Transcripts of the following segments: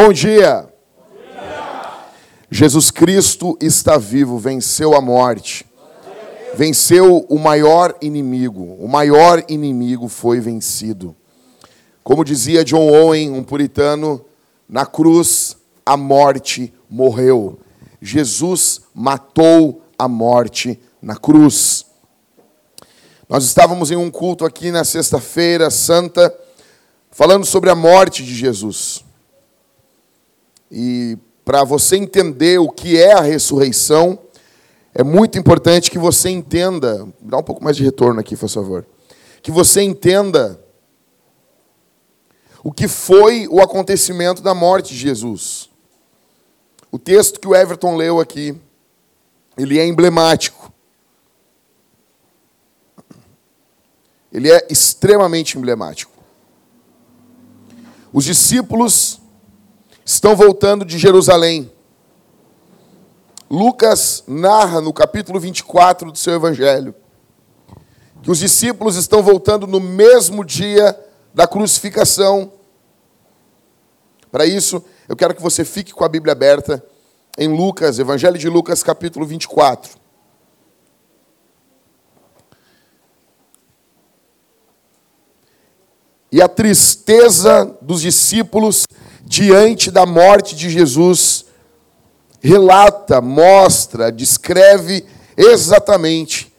Bom dia. Jesus Cristo está vivo, venceu a morte. Venceu o maior inimigo. O maior inimigo foi vencido. Como dizia John Owen, um puritano, na cruz a morte morreu. Jesus matou a morte na cruz. Nós estávamos em um culto aqui na Sexta-feira Santa, falando sobre a morte de Jesus. E para você entender o que é a ressurreição, é muito importante que você entenda. Dá um pouco mais de retorno aqui, por favor. Que você entenda o que foi o acontecimento da morte de Jesus. O texto que o Everton leu aqui, ele é emblemático. Ele é extremamente emblemático. Os discípulos estão voltando de Jerusalém. Lucas narra no capítulo 24 do seu evangelho que os discípulos estão voltando no mesmo dia da crucificação. Para isso, eu quero que você fique com a Bíblia aberta em Lucas, Evangelho de Lucas, capítulo 24. E a tristeza dos discípulos diante da morte de Jesus relata, mostra, descreve exatamente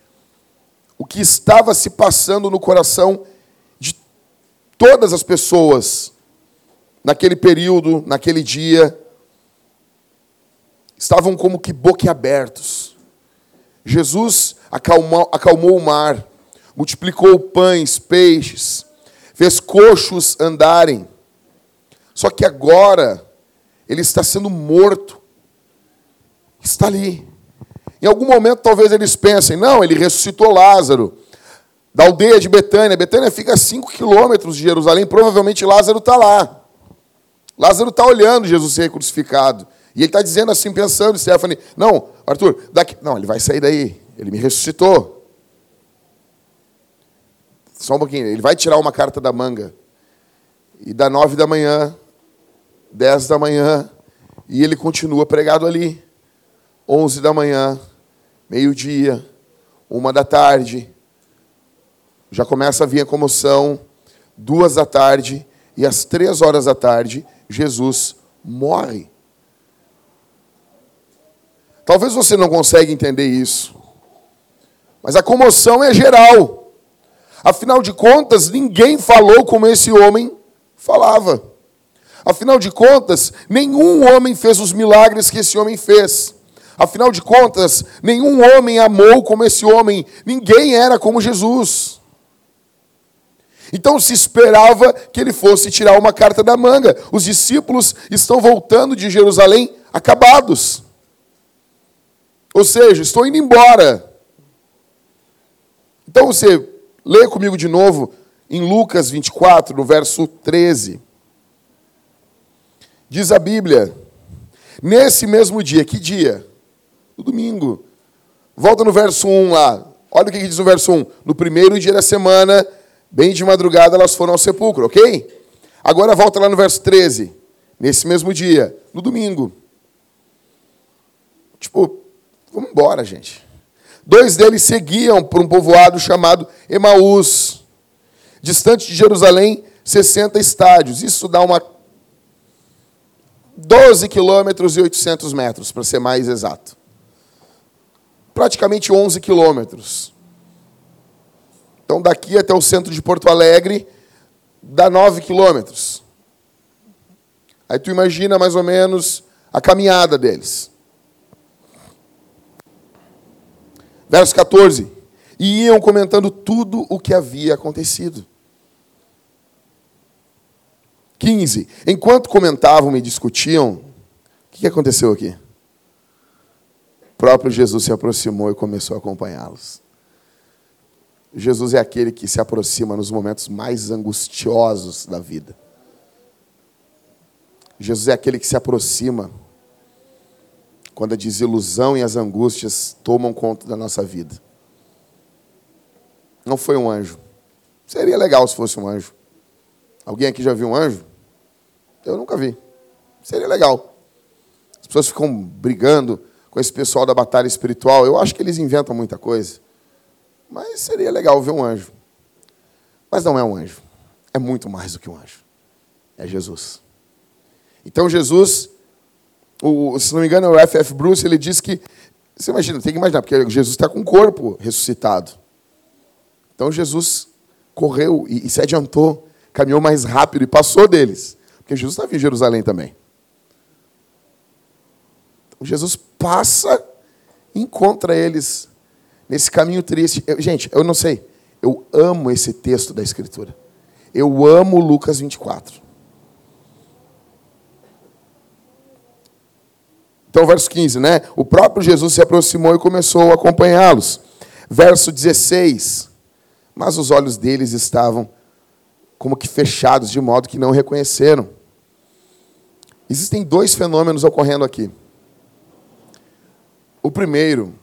o que estava se passando no coração de todas as pessoas naquele período, naquele dia. Estavam como que boquiabertos. Jesus acalmou, acalmou o mar, multiplicou pães, peixes, fez coxos andarem. Só que agora ele está sendo morto está ali. Em algum momento, talvez eles pensem: não, ele ressuscitou Lázaro, da aldeia de Betânia. Betânia fica a 5 quilômetros de Jerusalém, provavelmente Lázaro está lá. Lázaro está olhando Jesus ser crucificado. E ele está dizendo assim, pensando, Stephanie: não, Arthur, daqui. Não, ele vai sair daí. Ele me ressuscitou. Só um pouquinho. Ele vai tirar uma carta da manga. E dá nove da manhã, dez da manhã, e ele continua pregado ali. 11 da manhã, meio-dia, uma da tarde, já começa a vir a comoção, duas da tarde, e às três horas da tarde, Jesus morre. Talvez você não consiga entender isso, mas a comoção é geral. Afinal de contas, ninguém falou como esse homem falava. Afinal de contas, nenhum homem fez os milagres que esse homem fez. Afinal de contas, nenhum homem amou como esse homem, ninguém era como Jesus. Então se esperava que ele fosse tirar uma carta da manga. Os discípulos estão voltando de Jerusalém acabados. Ou seja, estou indo embora. Então você lê comigo de novo em Lucas 24, no verso 13. Diz a Bíblia: Nesse mesmo dia, que dia? no domingo. Volta no verso 1 lá. Olha o que diz no verso 1. No primeiro dia da semana, bem de madrugada, elas foram ao sepulcro, ok? Agora volta lá no verso 13. Nesse mesmo dia, no domingo. Tipo, vamos embora, gente. Dois deles seguiam por um povoado chamado Emaús, distante de Jerusalém, 60 estádios. Isso dá uma 12 quilômetros e 800 metros, para ser mais exato praticamente 11 quilômetros. Então, daqui até o centro de Porto Alegre, dá 9 quilômetros. Aí tu imagina mais ou menos a caminhada deles. Verso 14. E iam comentando tudo o que havia acontecido. 15. Enquanto comentavam e discutiam, o que aconteceu aqui? próprio Jesus se aproximou e começou a acompanhá-los. Jesus é aquele que se aproxima nos momentos mais angustiosos da vida. Jesus é aquele que se aproxima quando a desilusão e as angústias tomam conta da nossa vida. Não foi um anjo. Seria legal se fosse um anjo. Alguém aqui já viu um anjo? Eu nunca vi. Seria legal. As pessoas ficam brigando com esse pessoal da batalha espiritual. Eu acho que eles inventam muita coisa. Mas seria legal ver um anjo. Mas não é um anjo. É muito mais do que um anjo. É Jesus. Então Jesus, o, se não me engano, é o F.F. Bruce, ele diz que. Você imagina, tem que imaginar, porque Jesus está com o corpo ressuscitado. Então Jesus correu e, e se adiantou, caminhou mais rápido e passou deles. Porque Jesus estava em Jerusalém também. Então, Jesus passa e encontra eles nesse caminho triste. Eu, gente, eu não sei. Eu amo esse texto da Escritura. Eu amo Lucas 24. Então, verso 15, né? O próprio Jesus se aproximou e começou a acompanhá-los. Verso 16. Mas os olhos deles estavam como que fechados, de modo que não reconheceram. Existem dois fenômenos ocorrendo aqui. O primeiro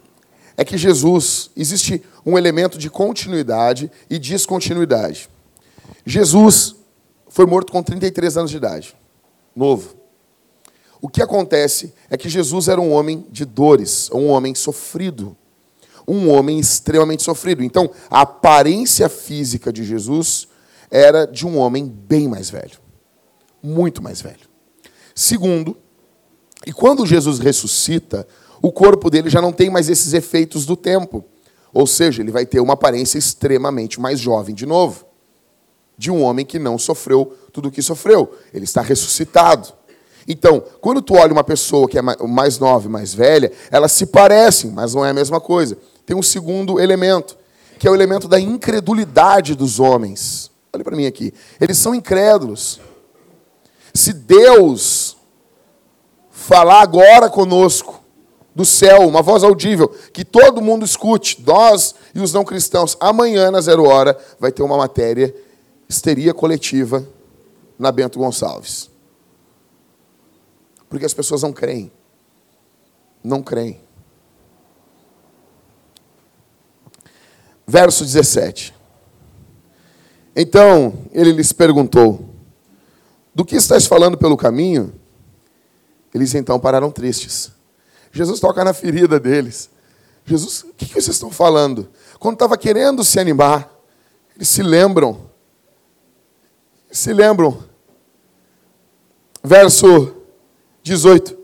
é que Jesus, existe um elemento de continuidade e descontinuidade. Jesus foi morto com 33 anos de idade, novo. O que acontece é que Jesus era um homem de dores, um homem sofrido, um homem extremamente sofrido. Então, a aparência física de Jesus era de um homem bem mais velho, muito mais velho. Segundo, e quando Jesus ressuscita, o corpo dele já não tem mais esses efeitos do tempo. Ou seja, ele vai ter uma aparência extremamente mais jovem de novo. De um homem que não sofreu tudo o que sofreu. Ele está ressuscitado. Então, quando tu olha uma pessoa que é mais nova e mais velha, elas se parecem, mas não é a mesma coisa. Tem um segundo elemento, que é o elemento da incredulidade dos homens. Olha para mim aqui. Eles são incrédulos. Se Deus falar agora conosco, do céu, uma voz audível, que todo mundo escute, nós e os não cristãos, amanhã, na zero hora, vai ter uma matéria, histeria coletiva, na Bento Gonçalves. Porque as pessoas não creem. Não creem. Verso 17. Então ele lhes perguntou: Do que estás falando pelo caminho? Eles então pararam tristes. Jesus toca na ferida deles. Jesus, o que vocês estão falando? Quando estava querendo se animar, eles se lembram. Eles se lembram. Verso 18.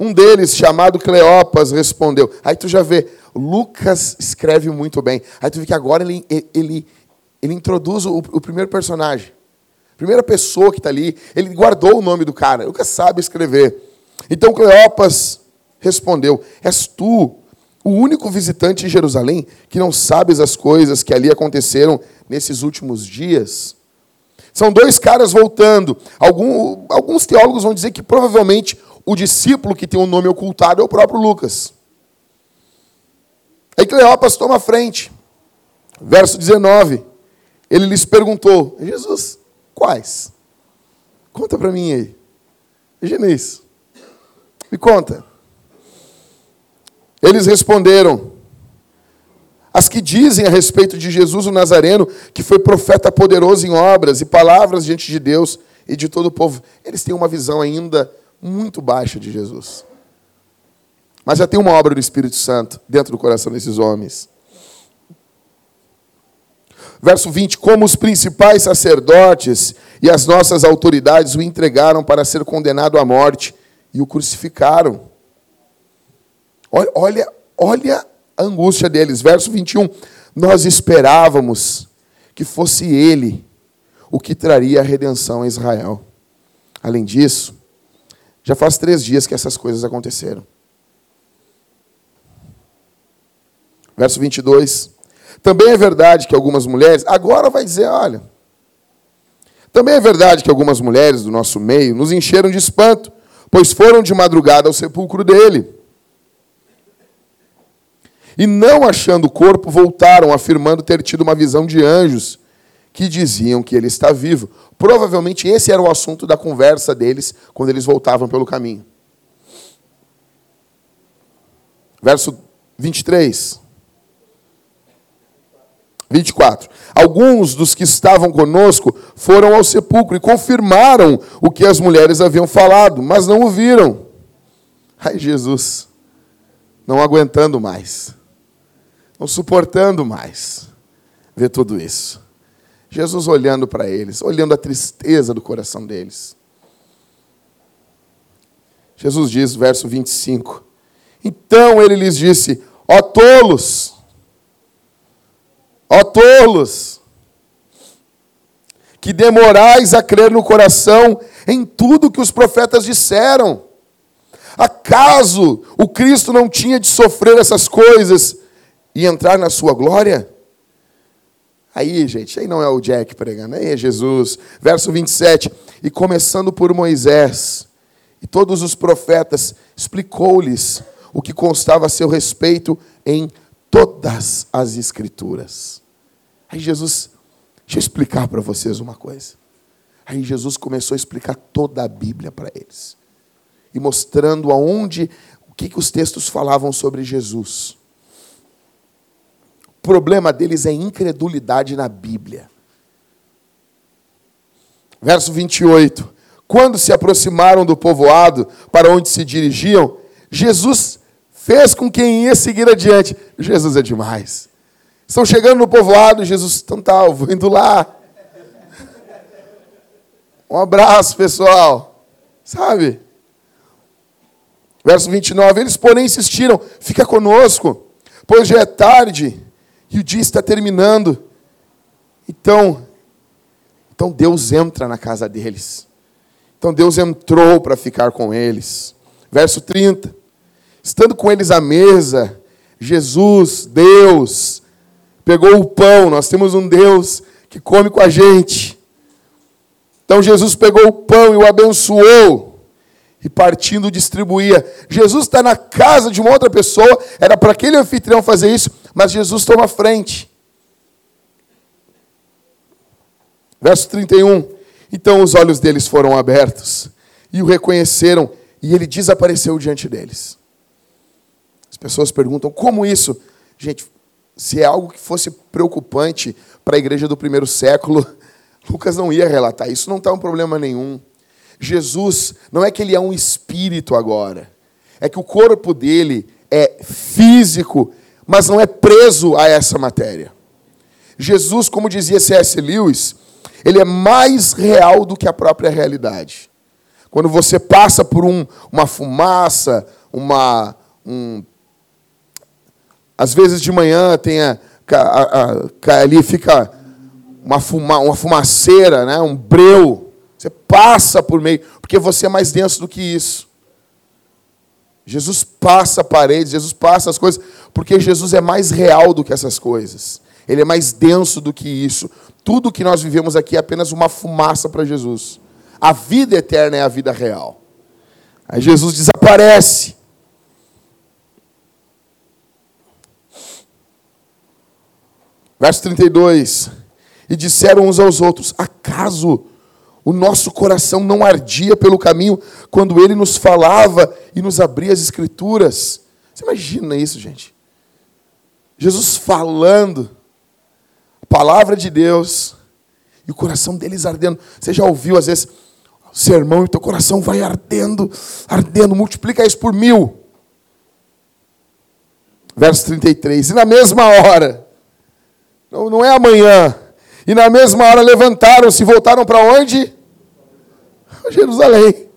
Um deles, chamado Cleopas, respondeu. Aí tu já vê, Lucas escreve muito bem. Aí tu vê que agora ele, ele, ele introduz o, o primeiro personagem. Primeira pessoa que está ali, ele guardou o nome do cara. Lucas sabe escrever. Então Cleopas respondeu: És tu o único visitante em Jerusalém que não sabes as coisas que ali aconteceram nesses últimos dias? São dois caras voltando. Algum, alguns teólogos vão dizer que provavelmente o discípulo que tem o um nome ocultado é o próprio Lucas. Aí Cleopas toma a frente. Verso 19. Ele lhes perguntou: Jesus, quais? Conta para mim aí. Isso. Me conta. Eles responderam: as que dizem a respeito de Jesus o Nazareno, que foi profeta poderoso em obras e palavras diante de Deus e de todo o povo. Eles têm uma visão ainda muito baixa de Jesus. Mas já tem uma obra do Espírito Santo dentro do coração desses homens. Verso 20: Como os principais sacerdotes e as nossas autoridades o entregaram para ser condenado à morte e o crucificaram. Olha, olha, olha a angústia deles. Verso 21. Nós esperávamos que fosse ele o que traria a redenção a Israel. Além disso, já faz três dias que essas coisas aconteceram. Verso 22. Também é verdade que algumas mulheres, agora vai dizer, olha. Também é verdade que algumas mulheres do nosso meio nos encheram de espanto, pois foram de madrugada ao sepulcro dele e não achando o corpo, voltaram, afirmando ter tido uma visão de anjos que diziam que ele está vivo. Provavelmente esse era o assunto da conversa deles quando eles voltavam pelo caminho. Verso 23. 24. Alguns dos que estavam conosco foram ao sepulcro e confirmaram o que as mulheres haviam falado, mas não o viram. Ai, Jesus, não aguentando mais, não suportando mais ver tudo isso. Jesus olhando para eles, olhando a tristeza do coração deles. Jesus diz, verso 25: Então ele lhes disse: Ó tolos, ó tolos, que demorais a crer no coração em tudo que os profetas disseram. Acaso o Cristo não tinha de sofrer essas coisas e entrar na sua glória? Aí, gente, aí não é o Jack pregando, aí é Jesus. Verso 27. E começando por Moisés e todos os profetas, explicou-lhes o que constava a seu respeito em todas as Escrituras. Aí Jesus, deixa eu explicar para vocês uma coisa. Aí Jesus começou a explicar toda a Bíblia para eles. E mostrando aonde, o que, que os textos falavam sobre Jesus problema deles é incredulidade na Bíblia. Verso 28. Quando se aproximaram do povoado para onde se dirigiam, Jesus fez com quem ia seguir adiante. Jesus é demais. Estão chegando no povoado, Jesus, então tá, eu vou indo lá. Um abraço, pessoal. Sabe? Verso 29. Eles, porém, insistiram: fica conosco, pois já é tarde e o dia está terminando. Então, então Deus entra na casa deles. Então Deus entrou para ficar com eles. Verso 30. Estando com eles à mesa, Jesus, Deus, pegou o pão. Nós temos um Deus que come com a gente. Então Jesus pegou o pão e o abençoou. E partindo distribuía. Jesus está na casa de uma outra pessoa. Era para aquele anfitrião fazer isso mas Jesus toma frente. Verso 31. Então os olhos deles foram abertos e o reconheceram, e ele desapareceu diante deles. As pessoas perguntam: como isso? Gente, se é algo que fosse preocupante para a igreja do primeiro século, Lucas não ia relatar. Isso não está um problema nenhum. Jesus, não é que ele é um espírito agora, é que o corpo dele é físico mas não é preso a essa matéria. Jesus, como dizia C.S. Lewis, ele é mais real do que a própria realidade. Quando você passa por um, uma fumaça, uma. Um, às vezes de manhã tem a, a, a, ali fica uma, fuma, uma fumaceira, né? um breu. Você passa por meio, porque você é mais denso do que isso. Jesus passa paredes, Jesus passa as coisas, porque Jesus é mais real do que essas coisas. Ele é mais denso do que isso. Tudo que nós vivemos aqui é apenas uma fumaça para Jesus. A vida eterna é a vida real. Aí Jesus desaparece. Verso 32. E disseram uns aos outros: Acaso o nosso coração não ardia pelo caminho quando ele nos falava e nos abria as escrituras. Você imagina isso, gente? Jesus falando a palavra de Deus e o coração deles ardendo. Você já ouviu às vezes o sermão e teu coração vai ardendo, ardendo, multiplica isso por mil. Verso 33. E na mesma hora, não, é amanhã, e na mesma hora levantaram-se e voltaram para onde? Jerusalém.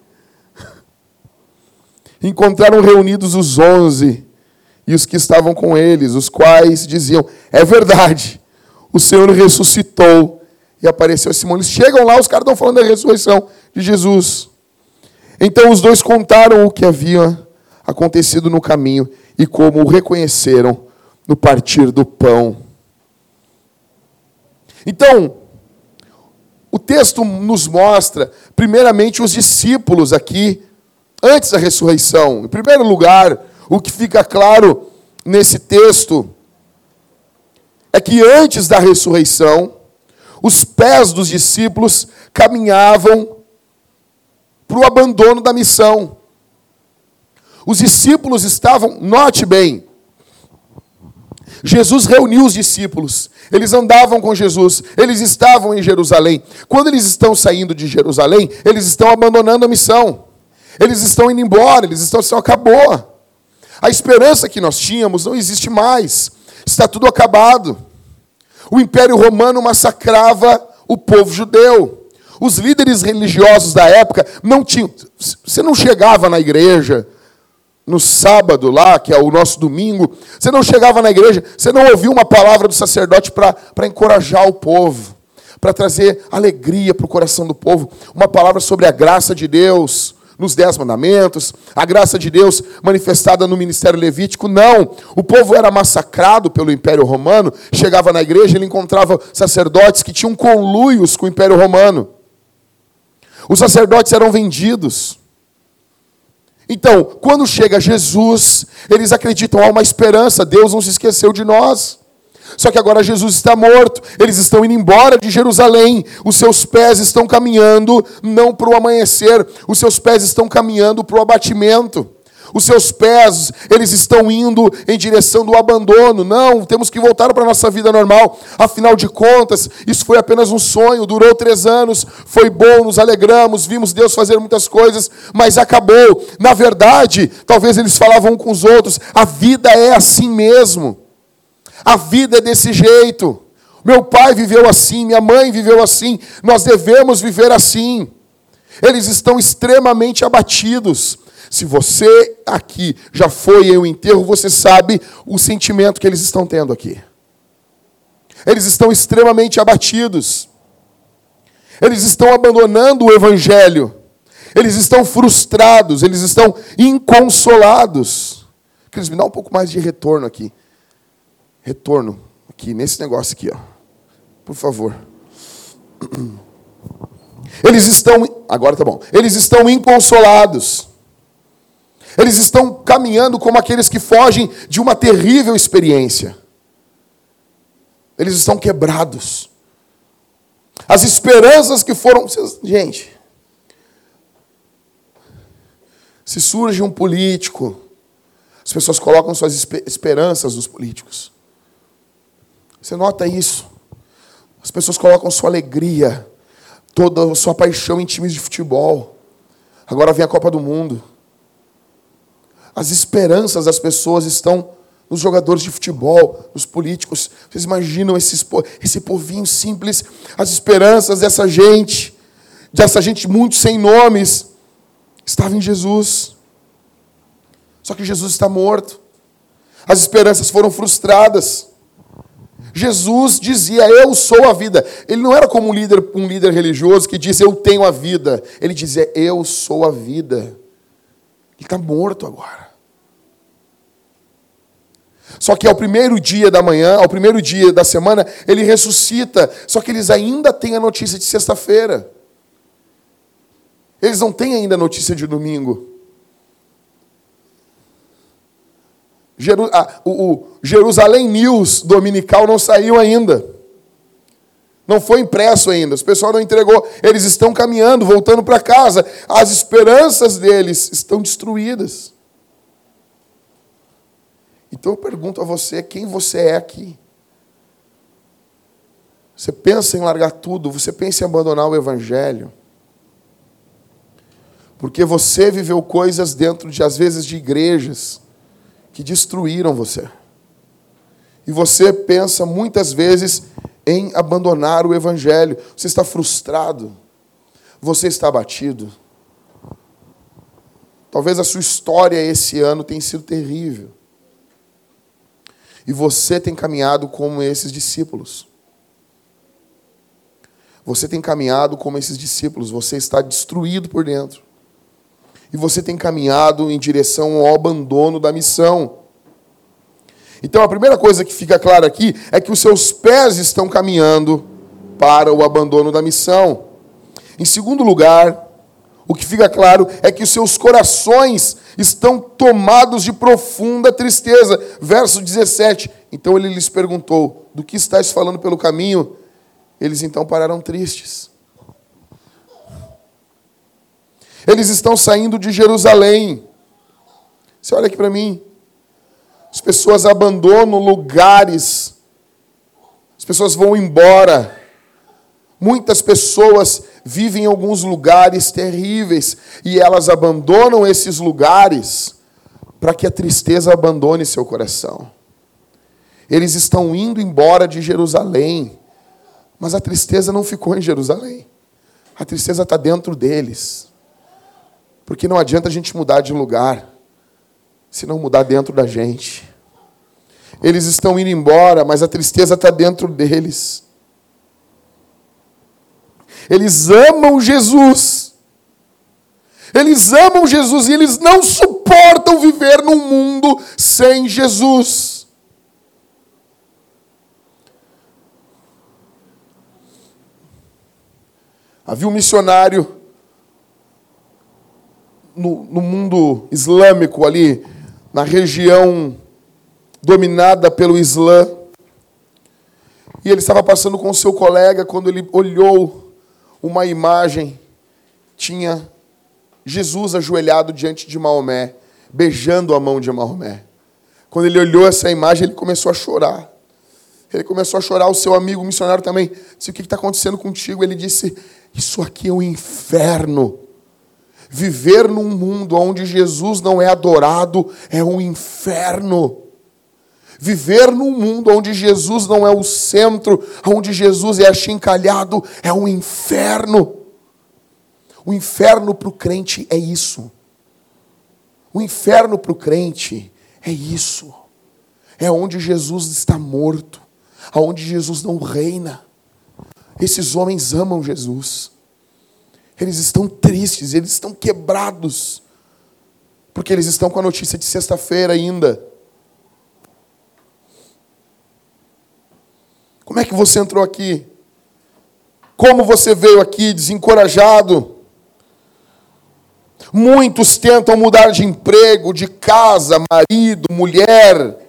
Encontraram reunidos os onze e os que estavam com eles, os quais diziam: É verdade, o Senhor ressuscitou e apareceu a Simão. Eles chegam lá, os caras estão falando da ressurreição de Jesus. Então os dois contaram o que havia acontecido no caminho e como o reconheceram no partir do pão. Então, o texto nos mostra, primeiramente, os discípulos aqui, antes da ressurreição. Em primeiro lugar, o que fica claro nesse texto é que antes da ressurreição, os pés dos discípulos caminhavam para o abandono da missão. Os discípulos estavam, note bem, Jesus reuniu os discípulos, eles andavam com Jesus, eles estavam em Jerusalém. Quando eles estão saindo de Jerusalém, eles estão abandonando a missão, eles estão indo embora, eles estão dizendo: acabou. A esperança que nós tínhamos não existe mais, está tudo acabado. O Império Romano massacrava o povo judeu. Os líderes religiosos da época não tinham. Você não chegava na igreja no sábado lá, que é o nosso domingo, você não chegava na igreja, você não ouvia uma palavra do sacerdote para encorajar o povo, para trazer alegria para o coração do povo, uma palavra sobre a graça de Deus nos Dez Mandamentos, a graça de Deus manifestada no ministério levítico. Não. O povo era massacrado pelo Império Romano, chegava na igreja, ele encontrava sacerdotes que tinham conluios com o Império Romano. Os sacerdotes eram vendidos. Então, quando chega Jesus, eles acreditam há uma esperança, Deus não se esqueceu de nós. Só que agora Jesus está morto, eles estão indo embora de Jerusalém, os seus pés estão caminhando não para o amanhecer, os seus pés estão caminhando para o abatimento. Os seus pés, eles estão indo em direção do abandono. Não, temos que voltar para a nossa vida normal. Afinal de contas, isso foi apenas um sonho, durou três anos, foi bom, nos alegramos, vimos Deus fazer muitas coisas, mas acabou. Na verdade, talvez eles falavam com os outros: a vida é assim mesmo. A vida é desse jeito. Meu pai viveu assim, minha mãe viveu assim, nós devemos viver assim. Eles estão extremamente abatidos. Se você aqui já foi em um enterro, você sabe o sentimento que eles estão tendo aqui. Eles estão extremamente abatidos. Eles estão abandonando o evangelho. Eles estão frustrados, eles estão inconsolados. Queridos, me dá um pouco mais de retorno aqui. Retorno aqui nesse negócio aqui, ó. Por favor. Eles estão, agora tá bom. Eles estão inconsolados. Eles estão caminhando como aqueles que fogem de uma terrível experiência. Eles estão quebrados. As esperanças que foram. Gente, se surge um político, as pessoas colocam suas esperanças nos políticos. Você nota isso? As pessoas colocam sua alegria, toda a sua paixão em times de futebol. Agora vem a Copa do Mundo. As esperanças das pessoas estão nos jogadores de futebol, nos políticos. Vocês imaginam esses, esse povinho simples, as esperanças dessa gente, dessa gente muito sem nomes, estava em Jesus. Só que Jesus está morto. As esperanças foram frustradas. Jesus dizia: Eu sou a vida. Ele não era como um líder, um líder religioso que disse: Eu tenho a vida. Ele dizia: Eu sou a vida. Ele está morto agora. Só que ao primeiro dia da manhã, ao primeiro dia da semana, ele ressuscita. Só que eles ainda têm a notícia de sexta-feira. Eles não têm ainda a notícia de domingo. Jeru ah, o, o Jerusalém News dominical não saiu ainda. Não foi impresso ainda. O pessoal não entregou. Eles estão caminhando, voltando para casa. As esperanças deles estão destruídas. Então eu pergunto a você: quem você é aqui? Você pensa em largar tudo, você pensa em abandonar o Evangelho. Porque você viveu coisas dentro de, às vezes, de igrejas que destruíram você. E você pensa muitas vezes em abandonar o Evangelho. Você está frustrado. Você está abatido. Talvez a sua história esse ano tenha sido terrível. E você tem caminhado como esses discípulos. Você tem caminhado como esses discípulos, você está destruído por dentro. E você tem caminhado em direção ao abandono da missão. Então a primeira coisa que fica clara aqui é que os seus pés estão caminhando para o abandono da missão. Em segundo lugar, o que fica claro é que os seus corações estão tomados de profunda tristeza. Verso 17. Então ele lhes perguntou: Do que estás falando pelo caminho? Eles então pararam tristes. Eles estão saindo de Jerusalém. Você olha aqui para mim. As pessoas abandonam lugares, as pessoas vão embora. Muitas pessoas vivem em alguns lugares terríveis e elas abandonam esses lugares para que a tristeza abandone seu coração. Eles estão indo embora de Jerusalém, mas a tristeza não ficou em Jerusalém. A tristeza está dentro deles. Porque não adianta a gente mudar de lugar se não mudar dentro da gente. Eles estão indo embora, mas a tristeza está dentro deles. Eles amam Jesus. Eles amam Jesus e eles não suportam viver num mundo sem Jesus. Havia um missionário no, no mundo islâmico ali, na região dominada pelo Islã. E ele estava passando com seu colega quando ele olhou uma imagem, tinha Jesus ajoelhado diante de Maomé, beijando a mão de Maomé. Quando ele olhou essa imagem, ele começou a chorar. Ele começou a chorar, o seu amigo missionário também disse: O que está acontecendo contigo? Ele disse: Isso aqui é um inferno. Viver num mundo onde Jesus não é adorado é um inferno. Viver num mundo onde Jesus não é o centro, onde Jesus é achincalhado, é um inferno. O inferno para o crente é isso. O inferno para o crente é isso. É onde Jesus está morto, aonde Jesus não reina. Esses homens amam Jesus. Eles estão tristes, eles estão quebrados, porque eles estão com a notícia de sexta-feira ainda. Como é que você entrou aqui? Como você veio aqui desencorajado? Muitos tentam mudar de emprego, de casa, marido, mulher,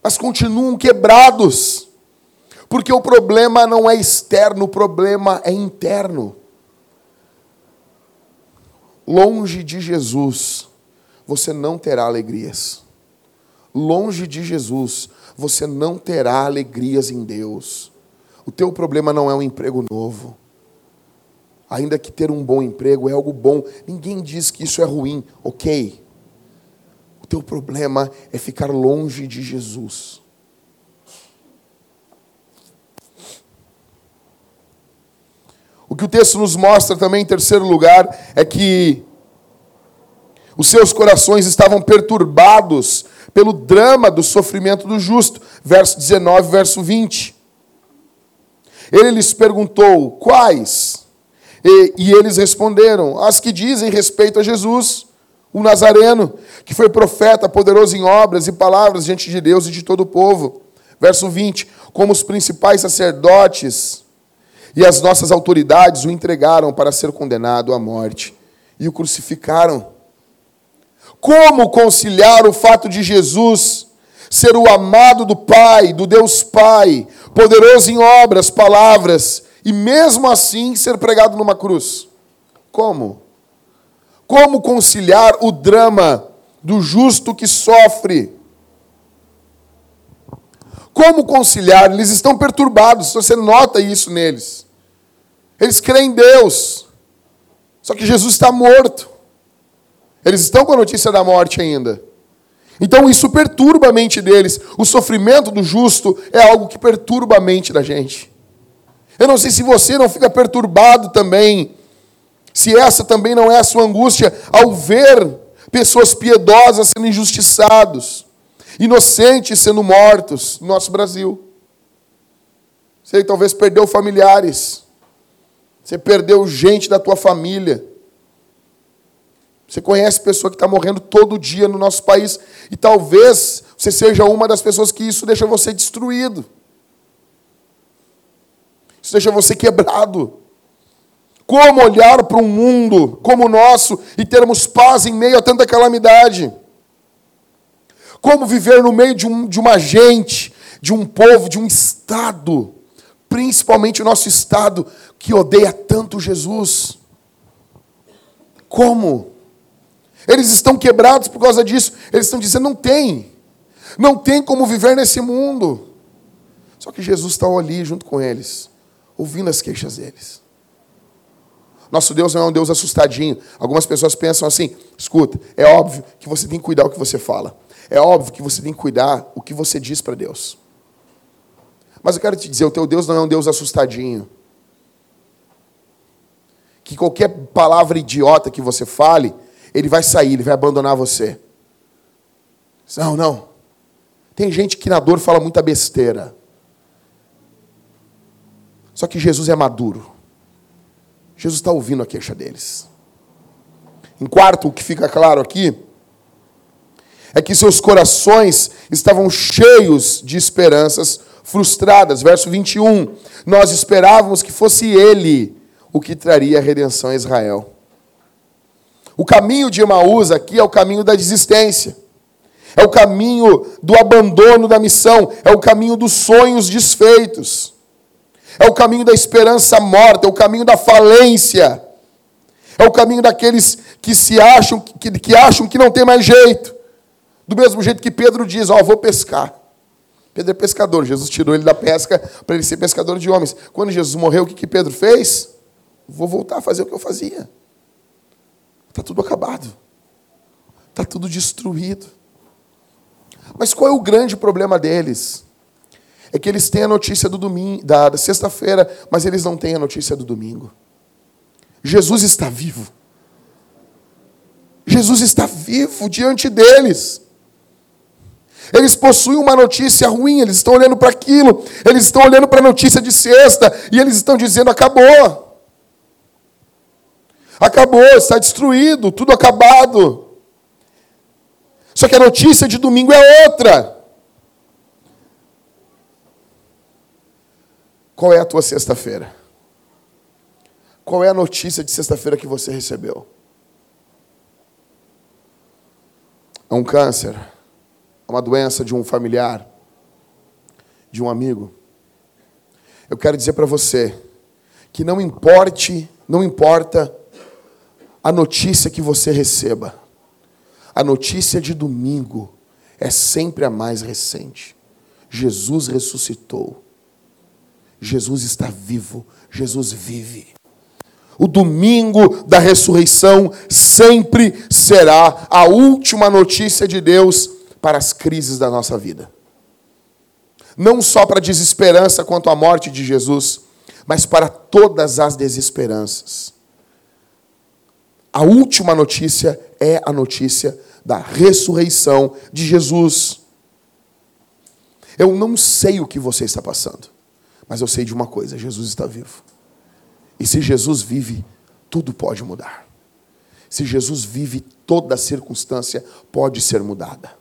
mas continuam quebrados, porque o problema não é externo, o problema é interno. Longe de Jesus, você não terá alegrias. Longe de Jesus, você não terá alegrias em Deus. O teu problema não é um emprego novo. Ainda que ter um bom emprego é algo bom, ninguém diz que isso é ruim, ok. O teu problema é ficar longe de Jesus. O que o texto nos mostra também, em terceiro lugar, é que os seus corações estavam perturbados pelo drama do sofrimento do justo. Verso 19, verso 20. Ele lhes perguntou: quais? E, e eles responderam: as que dizem respeito a Jesus, o Nazareno, que foi profeta, poderoso em obras e palavras diante de Deus e de todo o povo. Verso 20: como os principais sacerdotes e as nossas autoridades o entregaram para ser condenado à morte e o crucificaram. Como conciliar o fato de Jesus ser o amado do Pai, do Deus Pai, poderoso em obras, palavras, e mesmo assim ser pregado numa cruz? Como? Como conciliar o drama do justo que sofre? Como conciliar? Eles estão perturbados, você nota isso neles. Eles creem em Deus, só que Jesus está morto. Eles estão com a notícia da morte ainda. Então isso perturba a mente deles. O sofrimento do justo é algo que perturba a mente da gente. Eu não sei se você não fica perturbado também, se essa também não é a sua angústia ao ver pessoas piedosas sendo injustiçados, inocentes sendo mortos no nosso Brasil. Você talvez perdeu familiares, você perdeu gente da tua família. Você conhece pessoa que está morrendo todo dia no nosso país e talvez você seja uma das pessoas que isso deixa você destruído. Isso deixa você quebrado. Como olhar para um mundo como o nosso e termos paz em meio a tanta calamidade? Como viver no meio de, um, de uma gente, de um povo, de um Estado, principalmente o nosso Estado, que odeia tanto Jesus? Como? Eles estão quebrados por causa disso. Eles estão dizendo: não tem. Não tem como viver nesse mundo. Só que Jesus está ali junto com eles, ouvindo as queixas deles. Nosso Deus não é um Deus assustadinho. Algumas pessoas pensam assim: escuta, é óbvio que você tem que cuidar o que você fala. É óbvio que você tem que cuidar o que você diz para Deus. Mas eu quero te dizer: o teu Deus não é um Deus assustadinho. Que qualquer palavra idiota que você fale, ele vai sair, ele vai abandonar você. Não, não. Tem gente que na dor fala muita besteira. Só que Jesus é maduro. Jesus está ouvindo a queixa deles. Em quarto, o que fica claro aqui é que seus corações estavam cheios de esperanças frustradas. Verso 21. Nós esperávamos que fosse ele o que traria a redenção a Israel. O caminho de Emaús aqui é o caminho da desistência. É o caminho do abandono da missão, é o caminho dos sonhos desfeitos é o caminho da esperança morta, é o caminho da falência, é o caminho daqueles que se acham que, que acham que não tem mais jeito. Do mesmo jeito que Pedro diz: Ó, oh, vou pescar. Pedro é pescador, Jesus tirou ele da pesca para ele ser pescador de homens. Quando Jesus morreu, o que, que Pedro fez? Vou voltar a fazer o que eu fazia. Está tudo acabado. Está tudo destruído. Mas qual é o grande problema deles? é que eles têm a notícia do domingo, da, da sexta-feira, mas eles não têm a notícia do domingo. Jesus está vivo. Jesus está vivo diante deles. Eles possuem uma notícia ruim, eles estão olhando para aquilo, eles estão olhando para a notícia de sexta e eles estão dizendo: acabou. Acabou, está destruído, tudo acabado. Só que a notícia de domingo é outra. Qual é a tua sexta-feira? Qual é a notícia de sexta-feira que você recebeu? É um câncer? É uma doença de um familiar? De um amigo? Eu quero dizer para você que não importe, não importa a notícia que você receba. A notícia de domingo é sempre a mais recente. Jesus ressuscitou. Jesus está vivo, Jesus vive. O domingo da ressurreição sempre será a última notícia de Deus para as crises da nossa vida. Não só para a desesperança quanto à morte de Jesus, mas para todas as desesperanças. A última notícia é a notícia da ressurreição de Jesus. Eu não sei o que você está passando. Mas eu sei de uma coisa: Jesus está vivo. E se Jesus vive, tudo pode mudar. Se Jesus vive, toda circunstância pode ser mudada.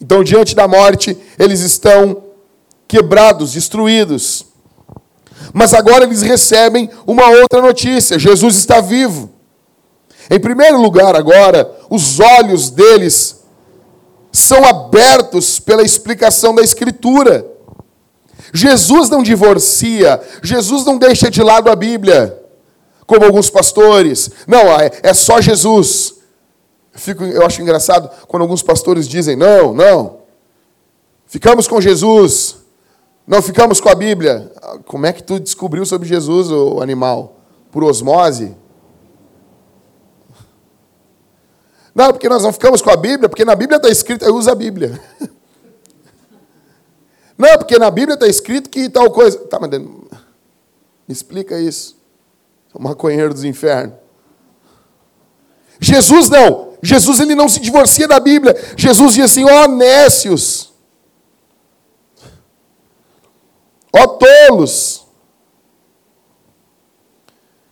Então, diante da morte, eles estão quebrados, destruídos. Mas agora eles recebem uma outra notícia: Jesus está vivo. Em primeiro lugar, agora, os olhos deles são abertos pela explicação da Escritura. Jesus não divorcia, Jesus não deixa de lado a Bíblia, como alguns pastores. Não, é, é só Jesus. Eu, fico, eu acho engraçado quando alguns pastores dizem: não, não, ficamos com Jesus, não ficamos com a Bíblia. Como é que tu descobriu sobre Jesus, o animal? Por osmose? Não, porque nós não ficamos com a Bíblia, porque na Bíblia está escrito, eu uso a Bíblia. Não, porque na Bíblia está escrito que tal coisa. Tá, mas me explica isso. O maconheiro dos infernos. Jesus não. Jesus ele não se divorcia da Bíblia. Jesus diz assim: ó oh, nécios. Ó tolos.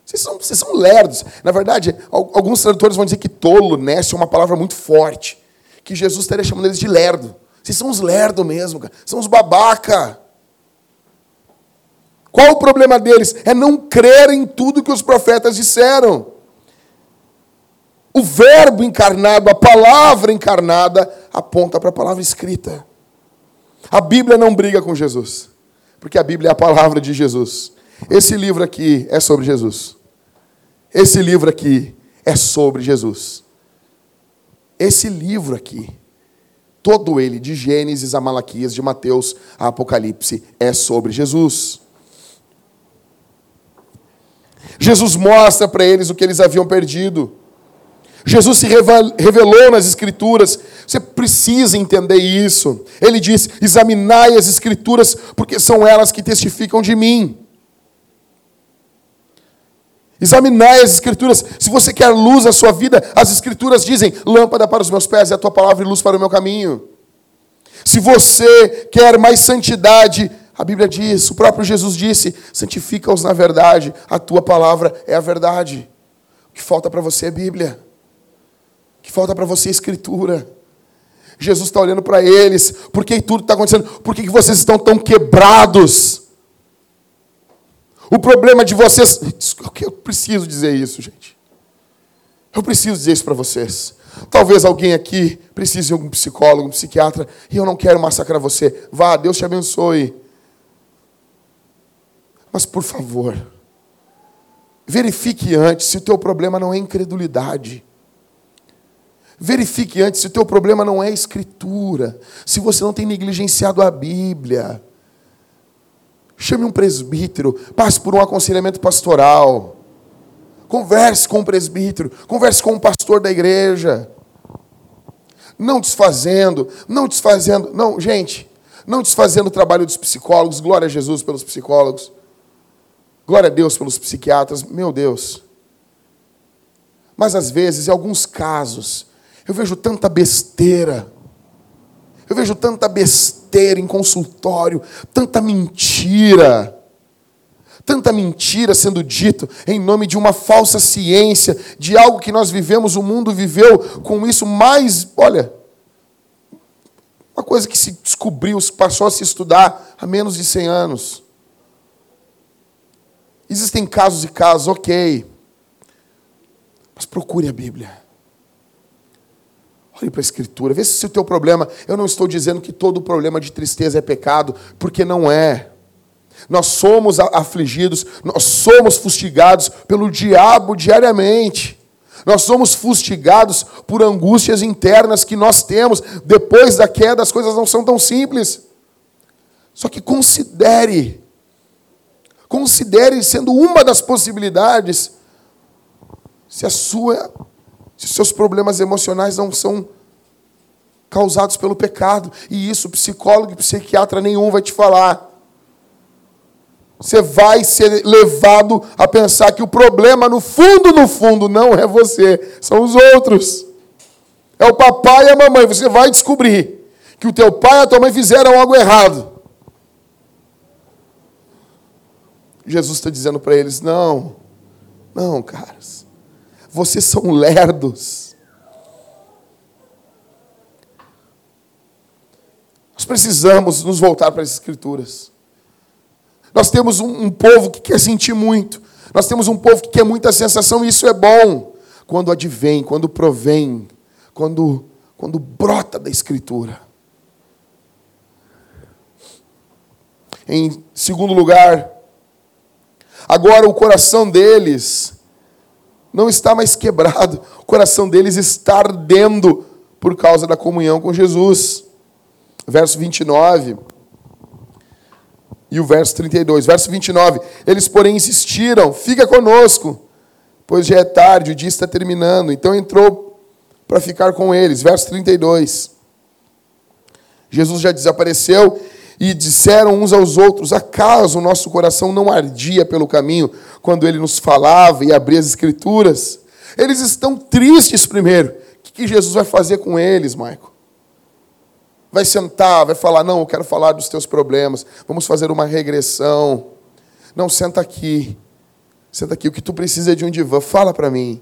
Vocês são, vocês são lerdos. Na verdade, alguns tradutores vão dizer que tolo, nécio, é uma palavra muito forte. Que Jesus estaria chamando eles de lerdo. Vocês são os lerdos mesmo, cara. São os babaca. Qual o problema deles? É não crer em tudo que os profetas disseram. O verbo encarnado, a palavra encarnada, aponta para a palavra escrita. A Bíblia não briga com Jesus, porque a Bíblia é a palavra de Jesus. Esse livro aqui é sobre Jesus. Esse livro aqui é sobre Jesus. Esse livro aqui Todo ele, de Gênesis a Malaquias, de Mateus a Apocalipse, é sobre Jesus. Jesus mostra para eles o que eles haviam perdido. Jesus se revelou nas Escrituras. Você precisa entender isso. Ele diz: examinai as Escrituras, porque são elas que testificam de mim. Examinai as Escrituras. Se você quer luz na sua vida, as Escrituras dizem: lâmpada para os meus pés é a tua palavra e luz para o meu caminho. Se você quer mais santidade, a Bíblia diz, o próprio Jesus disse: santifica-os na verdade, a tua palavra é a verdade. O que falta para você é Bíblia. Que falta para você Escritura. Jesus está olhando para eles, por que tudo está acontecendo? Por que vocês estão tão quebrados? O problema de vocês. Eu preciso dizer isso, gente. Eu preciso dizer isso para vocês. Talvez alguém aqui precise de um psicólogo, um psiquiatra, e eu não quero massacrar você. Vá, Deus te abençoe. Mas, por favor, verifique antes se o teu problema não é incredulidade. Verifique antes se o teu problema não é escritura, se você não tem negligenciado a Bíblia. Chame um presbítero, passe por um aconselhamento pastoral. Converse com o presbítero, converse com o pastor da igreja. Não desfazendo, não desfazendo, não, gente, não desfazendo o trabalho dos psicólogos, glória a Jesus pelos psicólogos. Glória a Deus pelos psiquiatras, meu Deus. Mas às vezes, em alguns casos, eu vejo tanta besteira eu vejo tanta besteira em consultório, tanta mentira. Tanta mentira sendo dito em nome de uma falsa ciência, de algo que nós vivemos, o mundo viveu com isso mais, olha, uma coisa que se descobriu, passou a se estudar há menos de 100 anos. Existem casos e casos, ok. Mas procure a Bíblia. Olhe para a Escritura, vê se o teu problema. Eu não estou dizendo que todo problema de tristeza é pecado, porque não é. Nós somos afligidos, nós somos fustigados pelo diabo diariamente. Nós somos fustigados por angústias internas que nós temos. Depois da queda, as coisas não são tão simples. Só que considere, considere sendo uma das possibilidades, se a sua se seus problemas emocionais não são causados pelo pecado. E isso psicólogo e psiquiatra nenhum vai te falar. Você vai ser levado a pensar que o problema, no fundo, no fundo, não é você, são os outros. É o papai e a mamãe. Você vai descobrir que o teu pai e a tua mãe fizeram algo errado. Jesus está dizendo para eles: não, não, caras. Vocês são lerdos. Nós precisamos nos voltar para as Escrituras. Nós temos um, um, povo que quer sentir muito. Nós temos um povo que quer muita sensação, e isso é bom. Quando advém, quando provém, quando, quando brota da Escritura. Em segundo lugar, agora o coração deles não está mais quebrado, o coração deles está ardendo por causa da comunhão com Jesus. Verso 29 e o verso 32. Verso 29. Eles, porém, insistiram: fica conosco, pois já é tarde, o dia está terminando. Então entrou para ficar com eles. Verso 32. Jesus já desapareceu e disseram uns aos outros: Acaso o nosso coração não ardia pelo caminho quando ele nos falava e abria as Escrituras? Eles estão tristes primeiro. O que Jesus vai fazer com eles, Maico? Vai sentar, vai falar: Não, eu quero falar dos teus problemas. Vamos fazer uma regressão. Não, senta aqui. Senta aqui. O que tu precisa é de um divã. Fala para mim.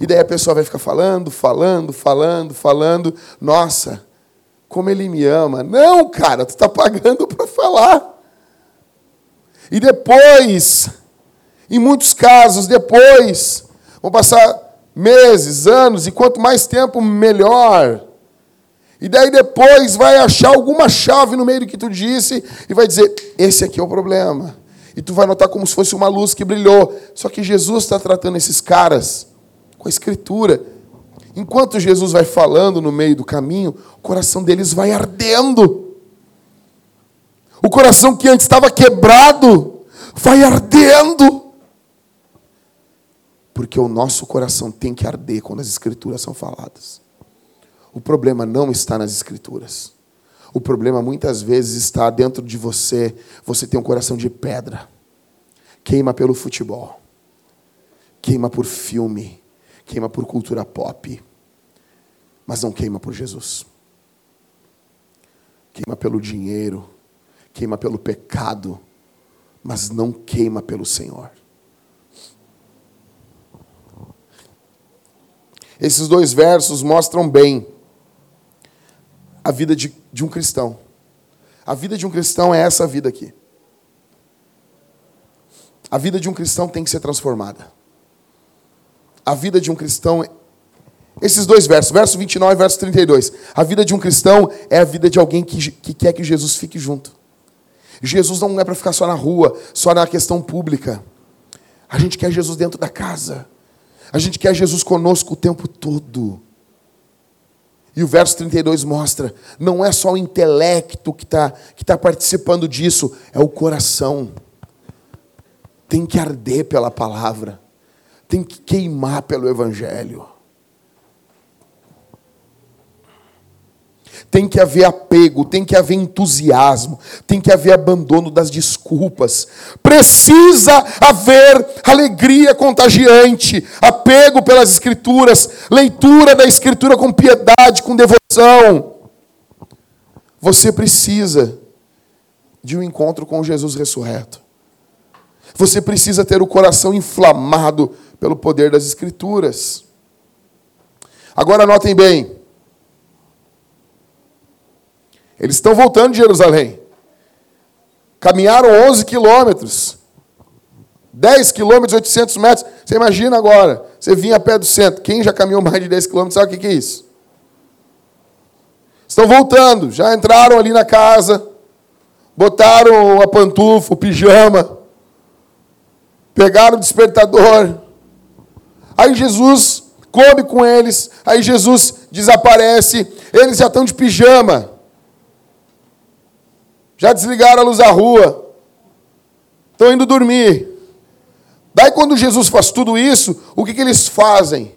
E daí a pessoa vai ficar falando, falando, falando, falando. Nossa, como ele me ama. Não, cara, tu está pagando para falar. E depois, em muitos casos, depois, vão passar meses, anos, e quanto mais tempo, melhor. E daí depois vai achar alguma chave no meio do que tu disse e vai dizer: esse aqui é o problema. E tu vai notar como se fosse uma luz que brilhou. Só que Jesus está tratando esses caras com a Escritura. Enquanto Jesus vai falando no meio do caminho, o coração deles vai ardendo. O coração que antes estava quebrado vai ardendo. Porque o nosso coração tem que arder quando as Escrituras são faladas. O problema não está nas Escrituras. O problema muitas vezes está dentro de você. Você tem um coração de pedra. Queima pelo futebol. Queima por filme. Queima por cultura pop. Mas não queima por Jesus. Queima pelo dinheiro. Queima pelo pecado. Mas não queima pelo Senhor. Esses dois versos mostram bem a vida de, de um cristão. A vida de um cristão é essa vida aqui. A vida de um cristão tem que ser transformada. A vida de um cristão. Esses dois versos, verso 29 e verso 32. A vida de um cristão é a vida de alguém que, que quer que Jesus fique junto. Jesus não é para ficar só na rua, só na questão pública. A gente quer Jesus dentro da casa. A gente quer Jesus conosco o tempo todo. E o verso 32 mostra: não é só o intelecto que está que tá participando disso, é o coração. Tem que arder pela palavra, tem que queimar pelo Evangelho. tem que haver apego, tem que haver entusiasmo, tem que haver abandono das desculpas. Precisa haver alegria contagiante, apego pelas Escrituras, leitura da Escritura com piedade, com devoção. Você precisa de um encontro com Jesus ressurreto. Você precisa ter o coração inflamado pelo poder das Escrituras. Agora notem bem. Eles estão voltando de Jerusalém. Caminharam 11 quilômetros. 10 quilômetros, 800 metros. Você imagina agora, você vinha a pé do centro. Quem já caminhou mais de 10 quilômetros sabe o que é isso? Estão voltando, já entraram ali na casa, botaram a pantufa, o pijama, pegaram o despertador. Aí Jesus come com eles, aí Jesus desaparece, eles já estão de pijama já desligaram a luz da rua, estão indo dormir. Daí, quando Jesus faz tudo isso, o que, que eles fazem?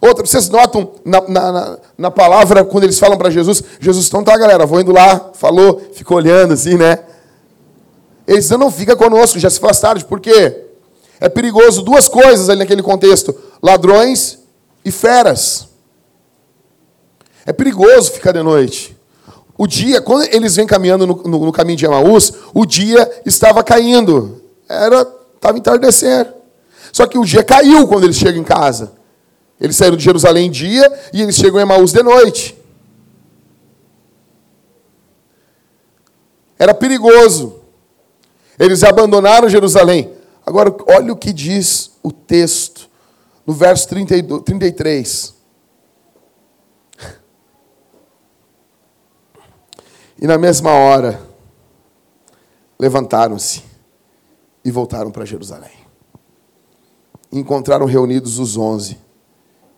Outra, vocês notam na, na, na palavra, quando eles falam para Jesus, Jesus, então tá, galera, vou indo lá, falou, ficou olhando assim, né? Eles dizem, não, fica conosco, já se faz tarde, por quê? É perigoso duas coisas ali naquele contexto: ladrões e feras. É perigoso ficar de noite. O dia, quando eles vêm caminhando no, no, no caminho de Emaús, o dia estava caindo. Era, estava entardecer. Só que o dia caiu quando eles chegam em casa. Eles saíram de Jerusalém dia e eles chegam em Emaús de noite. Era perigoso. Eles abandonaram Jerusalém. Agora, olha o que diz o texto, no verso 32, 33. E na mesma hora, levantaram-se e voltaram para Jerusalém. Encontraram reunidos os onze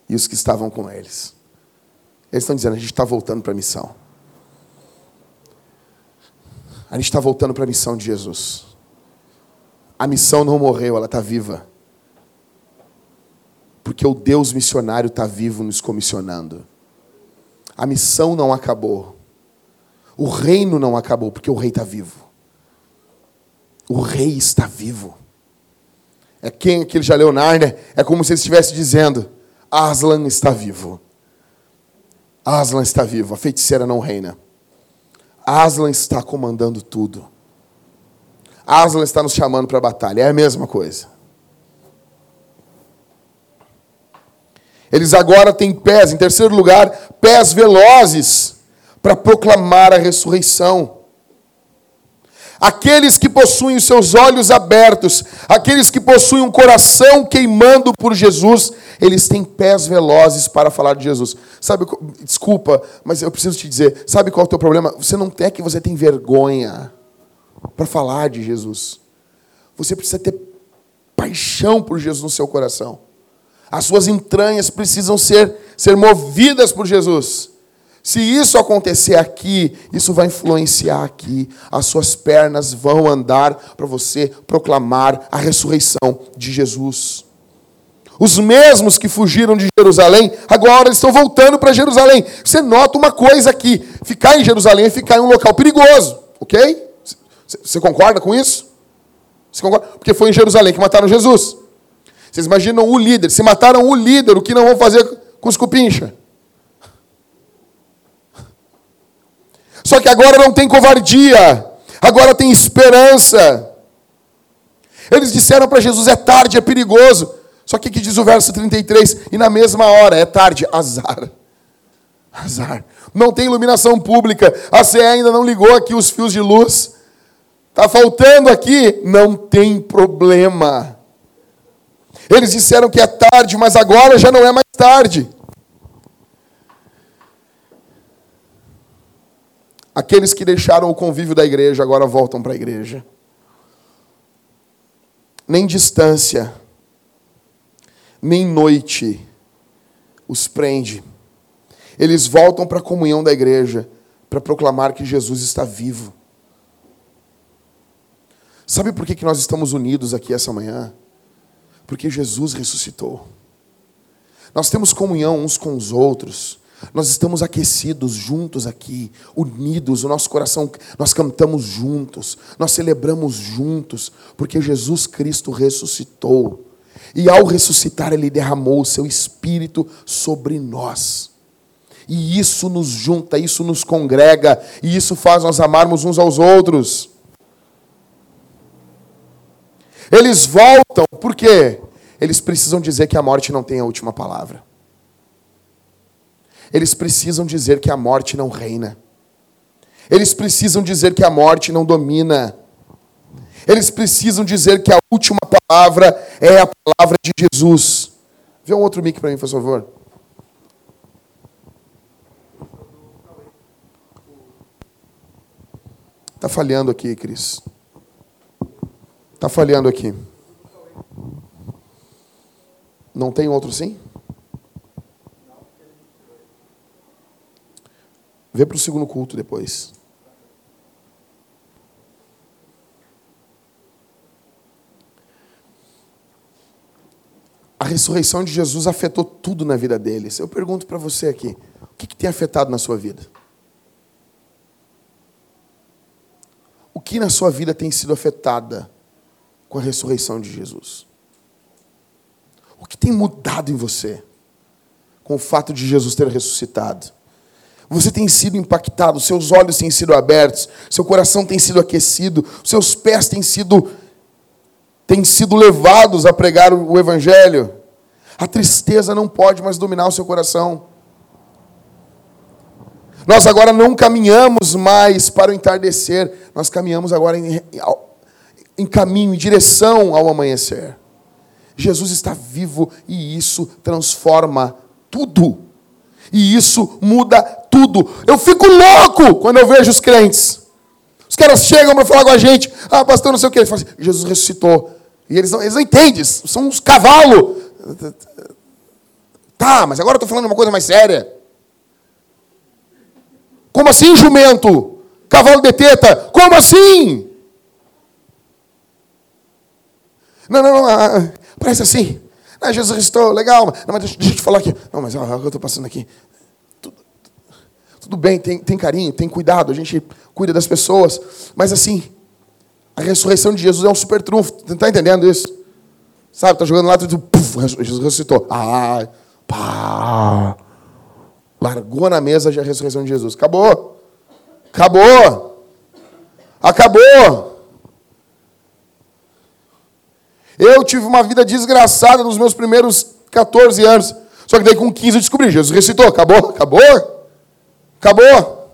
e os que estavam com eles. Eles estão dizendo: a gente está voltando para a missão. A gente está voltando para a missão de Jesus. A missão não morreu, ela está viva. Porque o Deus missionário está vivo nos comissionando. A missão não acabou. O reino não acabou, porque o rei está vivo. O rei está vivo. É quem aquele já leu Narnia, é como se ele estivesse dizendo: Aslan está vivo. Aslan está vivo, a feiticeira não reina. Aslan está comandando tudo. Aslan está nos chamando para a batalha, é a mesma coisa. Eles agora têm pés, em terceiro lugar, pés velozes para proclamar a ressurreição. Aqueles que possuem os seus olhos abertos, aqueles que possuem um coração queimando por Jesus, eles têm pés velozes para falar de Jesus. Sabe, desculpa, mas eu preciso te dizer, sabe qual é o teu problema? Você não é que você tem vergonha para falar de Jesus. Você precisa ter paixão por Jesus no seu coração. As suas entranhas precisam ser, ser movidas por Jesus. Se isso acontecer aqui, isso vai influenciar aqui. As suas pernas vão andar para você proclamar a ressurreição de Jesus. Os mesmos que fugiram de Jerusalém, agora estão voltando para Jerusalém. Você nota uma coisa aqui: ficar em Jerusalém é ficar em um local perigoso, ok? Você concorda com isso? Você concorda? Porque foi em Jerusalém que mataram Jesus. Vocês imaginam o líder, se mataram o líder, o que não vão fazer com os cupincha? Só que agora não tem covardia, agora tem esperança. Eles disseram para Jesus: é tarde, é perigoso. Só que aqui diz o verso 33, e na mesma hora, é tarde, azar. Azar. Não tem iluminação pública, a CE ainda não ligou aqui os fios de luz. Está faltando aqui, não tem problema. Eles disseram que é tarde, mas agora já não é mais tarde. Aqueles que deixaram o convívio da igreja agora voltam para a igreja. Nem distância, nem noite os prende. Eles voltam para a comunhão da igreja para proclamar que Jesus está vivo. Sabe por que, que nós estamos unidos aqui essa manhã? Porque Jesus ressuscitou. Nós temos comunhão uns com os outros. Nós estamos aquecidos juntos aqui, unidos, o nosso coração, nós cantamos juntos, nós celebramos juntos, porque Jesus Cristo ressuscitou. E ao ressuscitar, ele derramou o seu espírito sobre nós. E isso nos junta, isso nos congrega, e isso faz nós amarmos uns aos outros. Eles voltam, por quê? Eles precisam dizer que a morte não tem a última palavra. Eles precisam dizer que a morte não reina. Eles precisam dizer que a morte não domina. Eles precisam dizer que a última palavra é a palavra de Jesus. Vê um outro mic para mim, por favor. Está falhando aqui, Cris. Está falhando aqui. Não tem outro sim? Vê para o segundo culto depois. A ressurreição de Jesus afetou tudo na vida deles. Eu pergunto para você aqui: o que, que tem afetado na sua vida? O que na sua vida tem sido afetada com a ressurreição de Jesus? O que tem mudado em você com o fato de Jesus ter ressuscitado? Você tem sido impactado, seus olhos têm sido abertos, seu coração tem sido aquecido, seus pés têm sido têm sido levados a pregar o evangelho. A tristeza não pode mais dominar o seu coração. Nós agora não caminhamos mais para o entardecer, nós caminhamos agora em, em caminho, em direção ao amanhecer. Jesus está vivo e isso transforma tudo. E isso muda tudo. Eu fico louco quando eu vejo os crentes. Os caras chegam para falar com a gente. Ah, pastor, não sei o que. Eles falam assim, Jesus ressuscitou. E eles não, eles não entendem. São uns cavalos. Tá, mas agora eu estou falando uma coisa mais séria. Como assim, jumento? Cavalo de teta? Como assim? Não, não, não. Ah, ah parece assim. Ah, Jesus ressuscitou, legal. Não, mas deixa, deixa eu te falar aqui. Não, mas que eu estou passando aqui. Tudo, tudo bem, tem, tem carinho, tem cuidado, a gente cuida das pessoas. Mas assim, a ressurreição de Jesus é um super trunfo. Está entendendo isso? Sabe, está jogando lá, tudo, Jesus ressuscitou. Ah, pá. Largou na mesa a ressurreição de Jesus. Acabou. Acabou. Acabou. Eu tive uma vida desgraçada nos meus primeiros 14 anos. Só que daí com 15 eu descobri, Jesus ressuscitou. Acabou? Acabou? Acabou?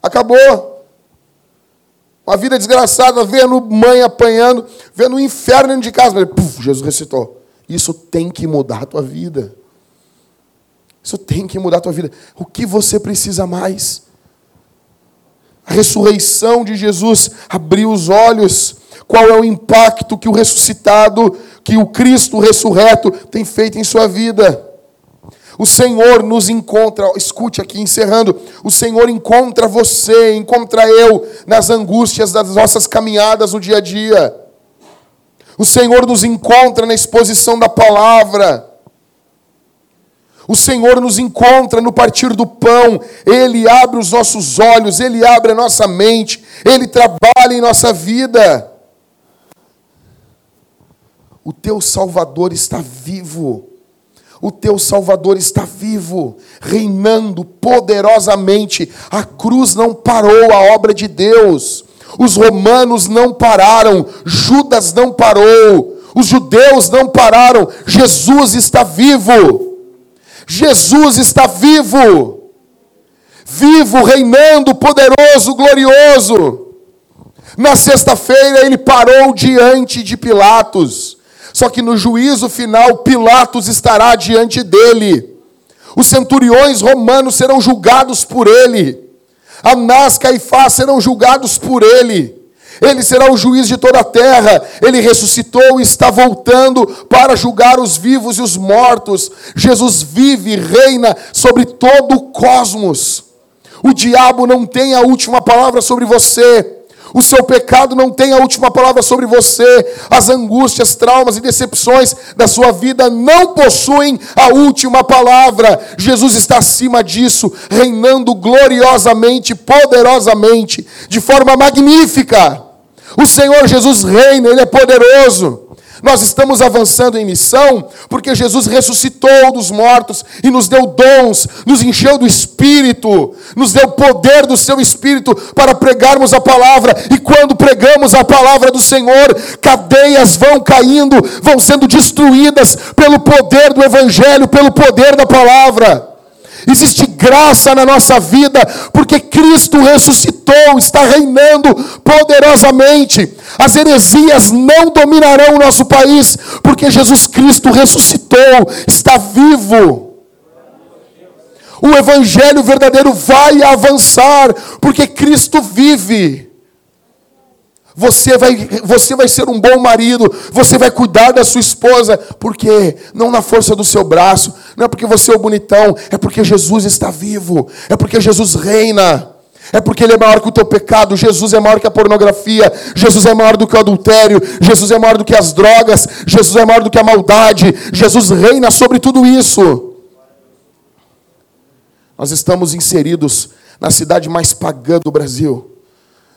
Acabou. Uma vida desgraçada, vendo mãe apanhando, vendo o inferno dentro de casa. Mas, puf, Jesus ressuscitou. Isso tem que mudar a tua vida. Isso tem que mudar a tua vida. O que você precisa mais? A ressurreição de Jesus abriu os olhos qual é o impacto que o ressuscitado que o Cristo ressurreto tem feito em sua vida. O Senhor nos encontra, escute aqui, encerrando. O Senhor encontra você, encontra eu nas angústias das nossas caminhadas no dia a dia. O Senhor nos encontra na exposição da palavra. O Senhor nos encontra no partir do pão, Ele abre os nossos olhos, Ele abre a nossa mente, Ele trabalha em nossa vida. O teu Salvador está vivo. O teu Salvador está vivo, reinando poderosamente. A cruz não parou a obra de Deus. Os romanos não pararam, Judas não parou, os judeus não pararam. Jesus está vivo. Jesus está vivo. Vivo, reinando, poderoso, glorioso. Na sexta-feira ele parou diante de Pilatos. Só que no juízo final, Pilatos estará diante dele. Os centuriões romanos serão julgados por ele. Anás, Caifás serão julgados por ele. Ele será o juiz de toda a terra. Ele ressuscitou e está voltando para julgar os vivos e os mortos. Jesus vive e reina sobre todo o cosmos. O diabo não tem a última palavra sobre você. O seu pecado não tem a última palavra sobre você. As angústias, traumas e decepções da sua vida não possuem a última palavra. Jesus está acima disso, reinando gloriosamente, poderosamente, de forma magnífica. O Senhor Jesus reina, Ele é poderoso. Nós estamos avançando em missão porque Jesus ressuscitou dos mortos e nos deu dons, nos encheu do Espírito, nos deu poder do seu Espírito para pregarmos a palavra. E quando pregamos a palavra do Senhor, cadeias vão caindo, vão sendo destruídas pelo poder do Evangelho, pelo poder da palavra. Existe graça na nossa vida, porque Cristo ressuscitou, está reinando poderosamente. As heresias não dominarão o nosso país, porque Jesus Cristo ressuscitou, está vivo. O evangelho verdadeiro vai avançar, porque Cristo vive. Você vai, você vai ser um bom marido, você vai cuidar da sua esposa, porque não na força do seu braço, não é porque você é o bonitão, é porque Jesus está vivo, é porque Jesus reina. É porque ele é maior que o teu pecado, Jesus é maior que a pornografia, Jesus é maior do que o adultério, Jesus é maior do que as drogas, Jesus é maior do que a maldade, Jesus reina sobre tudo isso. Nós estamos inseridos na cidade mais pagã do Brasil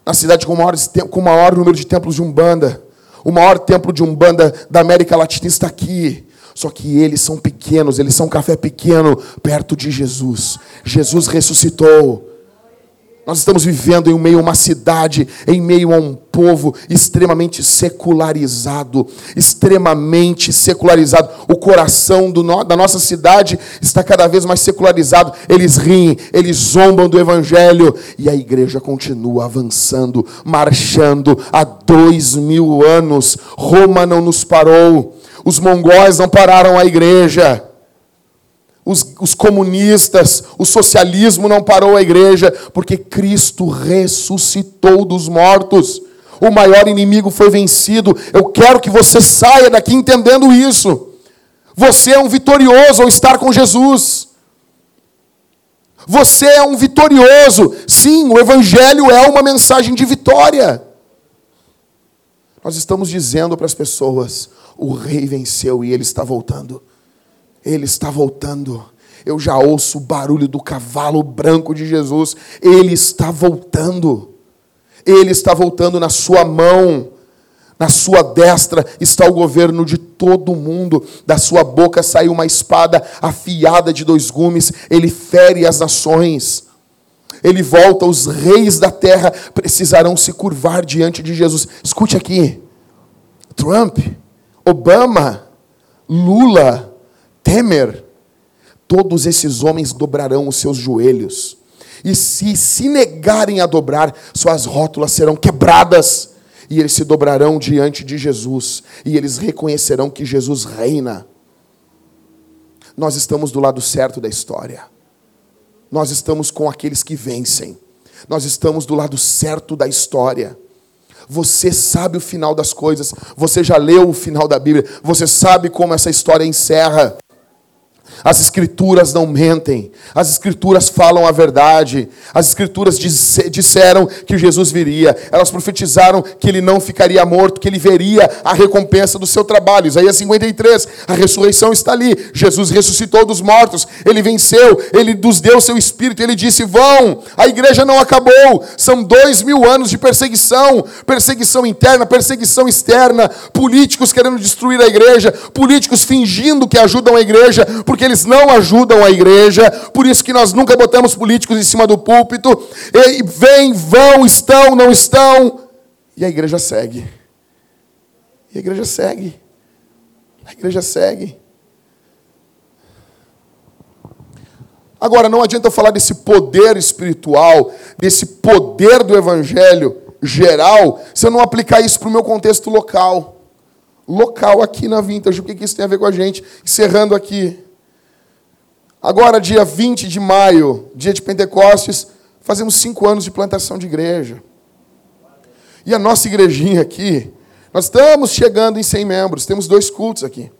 na cidade com o maior, com o maior número de templos de Umbanda. O maior templo de Umbanda da América Latina está aqui. Só que eles são pequenos, eles são um café pequeno perto de Jesus. Jesus ressuscitou. Nós estamos vivendo em meio a uma cidade, em meio a um povo extremamente secularizado, extremamente secularizado. O coração no, da nossa cidade está cada vez mais secularizado. Eles riem, eles zombam do evangelho e a igreja continua avançando, marchando há dois mil anos. Roma não nos parou, os mongóis não pararam a igreja os, os, comunistas, o socialismo não parou a igreja, porque Cristo ressuscitou dos mortos. O maior inimigo foi vencido. Eu quero que você saia daqui entendendo isso. Você é um vitorioso ao estar com Jesus. Você é um vitorioso. Sim, o Evangelho é uma mensagem de vitória. Nós estamos dizendo para as pessoas: o rei venceu e ele está voltando. Ele está voltando. Eu já ouço o barulho do cavalo branco de Jesus. Ele está voltando. Ele está voltando na sua mão. Na sua destra está o governo de todo mundo. Da sua boca saiu uma espada afiada de dois gumes. Ele fere as nações. Ele volta, os reis da terra precisarão se curvar diante de Jesus. Escute aqui. Trump, Obama, Lula, Temer, todos esses homens dobrarão os seus joelhos. E se se negarem a dobrar, suas rótulas serão quebradas. E eles se dobrarão diante de Jesus. E eles reconhecerão que Jesus reina. Nós estamos do lado certo da história. Nós estamos com aqueles que vencem. Nós estamos do lado certo da história. Você sabe o final das coisas, você já leu o final da Bíblia, você sabe como essa história encerra. As Escrituras não mentem, as Escrituras falam a verdade. As Escrituras disseram que Jesus viria, elas profetizaram que ele não ficaria morto, que ele veria a recompensa do seu trabalho. Isaías 53, a ressurreição está ali. Jesus ressuscitou dos mortos, ele venceu, ele nos deu seu espírito, ele disse: Vão, a igreja não acabou, são dois mil anos de perseguição. Perseguição interna, perseguição externa, políticos querendo destruir a igreja, políticos fingindo que ajudam a igreja, porque eles não ajudam a igreja, por isso que nós nunca botamos políticos em cima do púlpito. E vão, estão, não estão. E a igreja segue. E a igreja segue. A igreja segue. Agora, não adianta eu falar desse poder espiritual, desse poder do evangelho geral, se eu não aplicar isso para o meu contexto local. Local aqui na Vintage. O que isso tem a ver com a gente? Encerrando aqui. Agora, dia 20 de maio, dia de Pentecostes, fazemos cinco anos de plantação de igreja. E a nossa igrejinha aqui, nós estamos chegando em 100 membros, temos dois cultos aqui.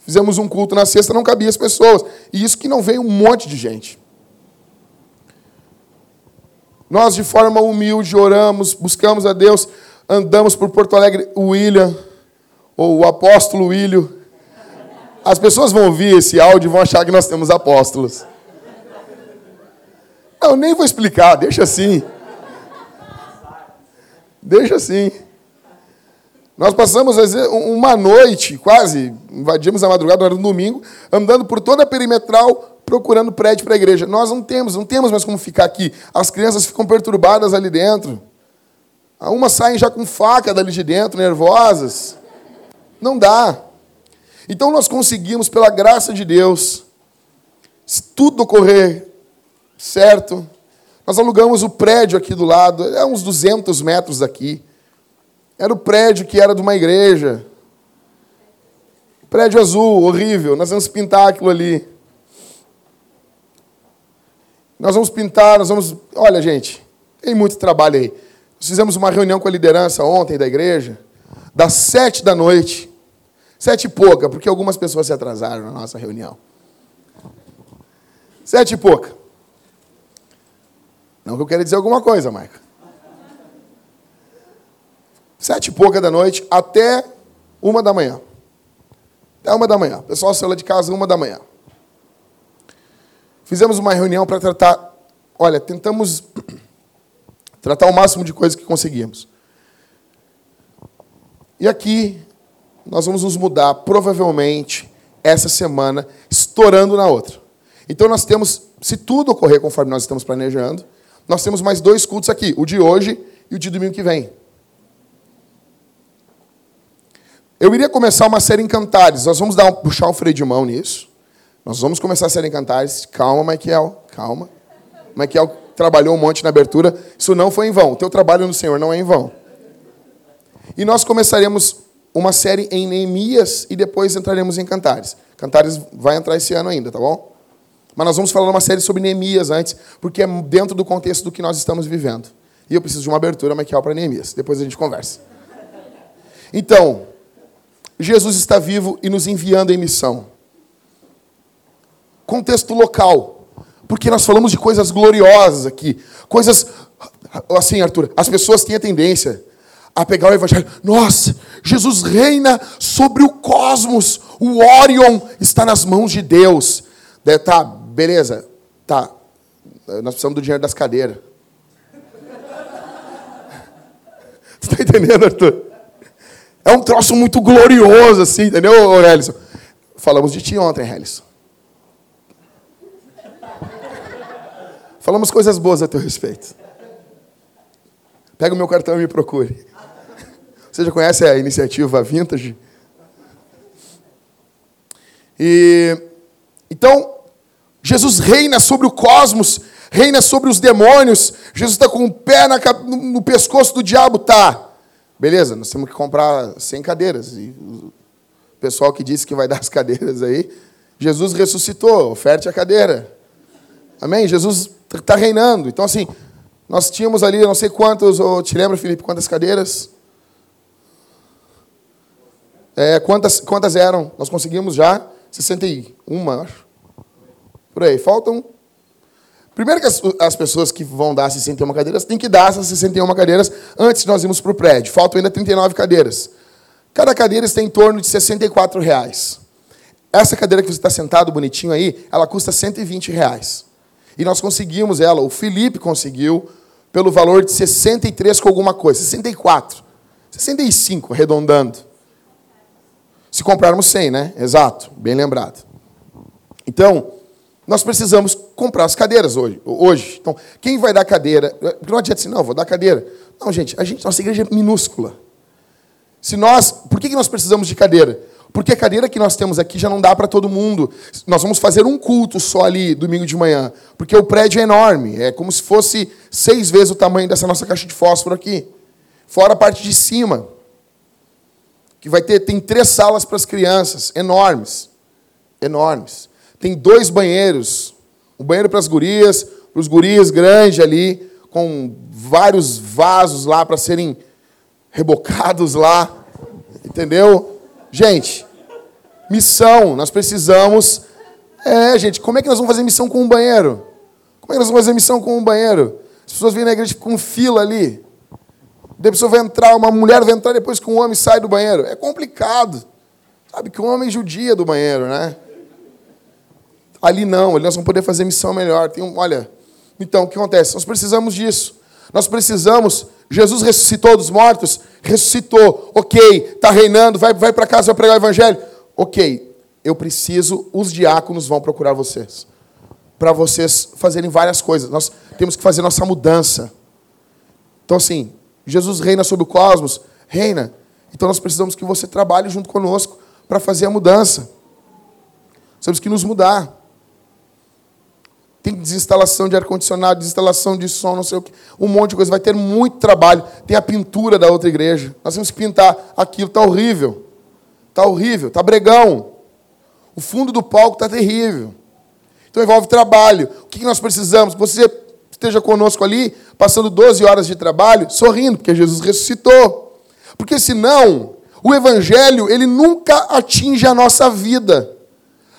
Fizemos um culto na sexta, não cabia as pessoas. E isso que não veio um monte de gente. Nós, de forma humilde, oramos, buscamos a Deus, andamos por Porto Alegre, o William, ou o apóstolo William, as pessoas vão ouvir esse áudio e vão achar que nós temos apóstolos. Eu nem vou explicar, deixa assim. Deixa assim. Nós passamos uma noite, quase, invadimos a madrugada, era um domingo, andando por toda a perimetral, procurando prédio para a igreja. Nós não temos, não temos mais como ficar aqui. As crianças ficam perturbadas ali dentro. Umas saem já com faca dali de dentro, nervosas. Não dá. Então nós conseguimos, pela graça de Deus, se tudo ocorrer certo, nós alugamos o prédio aqui do lado, é uns 200 metros daqui. Era o prédio que era de uma igreja. Prédio azul, horrível. Nós vamos pintar aquilo ali. Nós vamos pintar, nós vamos. Olha, gente, tem muito trabalho aí. Nós fizemos uma reunião com a liderança ontem da igreja, das sete da noite Sete e pouca, porque algumas pessoas se atrasaram na nossa reunião. Sete e pouca. Não que eu queira dizer alguma coisa, Maica. Sete e pouca da noite até uma da manhã. Até uma da manhã. Pessoal saiu lá de casa uma da manhã. Fizemos uma reunião para tratar. Olha, tentamos tratar o máximo de coisas que conseguimos. E aqui nós vamos nos mudar provavelmente essa semana, estourando na outra. Então nós temos, se tudo ocorrer conforme nós estamos planejando, nós temos mais dois cultos aqui, o de hoje e o de domingo que vem. Eu iria começar uma série em cantares. Nós vamos dar um, puxar um freio de mão nisso. Nós vamos começar a série em cantares. Calma, Michael, calma. Michael trabalhou um monte na abertura. Isso não foi em vão. O teu trabalho no Senhor não é em vão. E nós começaremos uma série em Neemias e depois entraremos em Cantares. Cantares vai entrar esse ano ainda, tá bom? Mas nós vamos falar uma série sobre Neemias antes, porque é dentro do contexto do que nós estamos vivendo. E eu preciso de uma abertura, Michael, para Neemias. Depois a gente conversa. Então, Jesus está vivo e nos enviando em missão. Contexto local. Porque nós falamos de coisas gloriosas aqui. Coisas. Assim, Arthur, as pessoas têm a tendência a pegar o evangelho. Nossa, Jesus reina sobre o cosmos. O Orion está nas mãos de Deus. Daí, tá, beleza. Tá. Nós precisamos do dinheiro das cadeiras. Você está entendendo, Arthur? É um troço muito glorioso, assim, entendeu, Helison? Falamos de ti ontem, Helison. Falamos coisas boas a teu respeito. Pega o meu cartão e me procure. Você já conhece a iniciativa Vintage? E então Jesus reina sobre o cosmos, reina sobre os demônios. Jesus está com o pé na, no pescoço do diabo, tá? Beleza? Nós temos que comprar 100 cadeiras. E o pessoal que disse que vai dar as cadeiras aí, Jesus ressuscitou, oferte a cadeira. Amém? Jesus está reinando. Então, assim, Nós tínhamos ali, não sei quantos, te lembra, Felipe, quantas cadeiras? É, quantas, quantas eram? Nós conseguimos já 61, acho. Por aí. Faltam. Primeiro que as, as, pessoas que vão dar 61 cadeiras têm que dar essas 61 cadeiras antes de nós irmos para o prédio. Faltam ainda 39 cadeiras. Cada cadeira está em torno de 64 reais. Essa cadeira que você está sentado bonitinho aí, ela custa 120 reais. E nós conseguimos ela, o Felipe conseguiu, pelo valor de 63 com alguma coisa. 64. 65, arredondando. Se comprarmos 100, né? Exato, bem lembrado. Então, nós precisamos comprar as cadeiras hoje. hoje. Então, quem vai dar cadeira? Não adianta assim, não, vou dar cadeira. Não, gente, a gente, nossa igreja é minúscula. Se nós, por que nós precisamos de cadeira? Porque a cadeira que nós temos aqui já não dá para todo mundo. Nós vamos fazer um culto só ali, domingo de manhã. Porque o prédio é enorme. É como se fosse seis vezes o tamanho dessa nossa caixa de fósforo aqui. Fora a parte de cima. Que vai ter, tem três salas para as crianças, enormes. Enormes. Tem dois banheiros. Um banheiro para as gurias, para os gurias grande ali, com vários vasos lá para serem rebocados lá. Entendeu? Gente, missão, nós precisamos. É, gente, como é que nós vamos fazer missão com um banheiro? Como é que nós vamos fazer missão com um banheiro? As pessoas vêm na igreja com fila ali. Pessoa vai entrar, uma mulher vai entrar depois que um homem sai do banheiro. É complicado. Sabe que o homem judia do banheiro, né? Ali não, ali nós vamos poder fazer missão melhor. Tem um, olha, então o que acontece? Nós precisamos disso. Nós precisamos. Jesus ressuscitou dos mortos? Ressuscitou. Ok, está reinando, vai, vai para casa, vai pregar o evangelho. Ok, eu preciso, os diáconos vão procurar vocês. Para vocês fazerem várias coisas. Nós temos que fazer nossa mudança. Então, assim, Jesus reina sobre o cosmos, reina. Então, nós precisamos que você trabalhe junto conosco para fazer a mudança. Temos que nos mudar tem desinstalação de ar-condicionado, desinstalação de som, não sei o que, um monte de coisa. Vai ter muito trabalho. Tem a pintura da outra igreja. Nós temos que pintar aquilo. Está horrível. Está horrível. Está bregão. O fundo do palco está terrível. Então envolve trabalho. O que nós precisamos? Você esteja conosco ali, passando 12 horas de trabalho, sorrindo, porque Jesus ressuscitou. Porque senão, o evangelho, ele nunca atinge a nossa vida.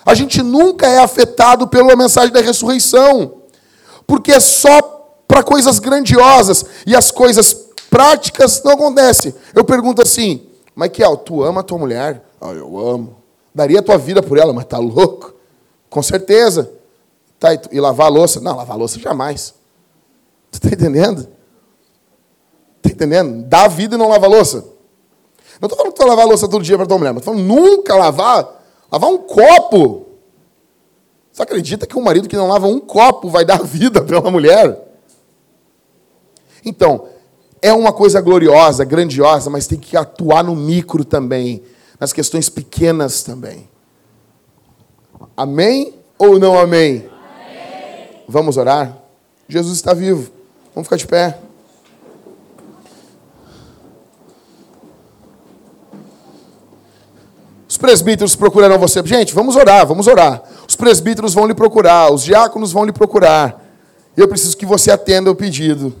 A gente nunca é afetado pela mensagem da ressurreição, porque é só para coisas grandiosas e as coisas práticas não acontecem. Eu pergunto assim, Michael, tu ama a tua mulher? Ah, eu amo. Daria a tua vida por ela, mas tá louco? Com certeza. Tá, e, lavar a louça? Não, lavar a louça jamais. Tu está entendendo? Está entendendo? Dá vida e não lava a louça. Não estou falando que tu vai lavar a louça todo dia para tua mulher, mas estou falando nunca lavar Lavar um copo. Você acredita que um marido que não lava um copo vai dar vida pela mulher? Então, é uma coisa gloriosa, grandiosa, mas tem que atuar no micro também, nas questões pequenas também. Amém ou não amém? amém? Vamos orar? Jesus está vivo. Vamos ficar de pé. Os presbíteros procurarão você. Gente, vamos orar, vamos orar. Os presbíteros vão lhe procurar, os diáconos vão lhe procurar. Eu preciso que você atenda o pedido,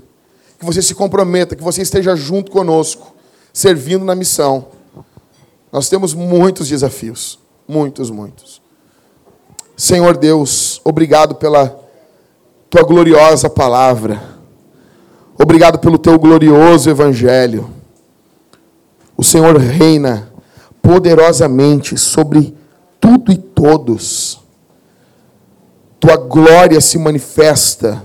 que você se comprometa, que você esteja junto conosco, servindo na missão. Nós temos muitos desafios, muitos, muitos. Senhor Deus, obrigado pela tua gloriosa palavra. Obrigado pelo teu glorioso evangelho. O Senhor reina poderosamente sobre tudo e todos. Tua glória se manifesta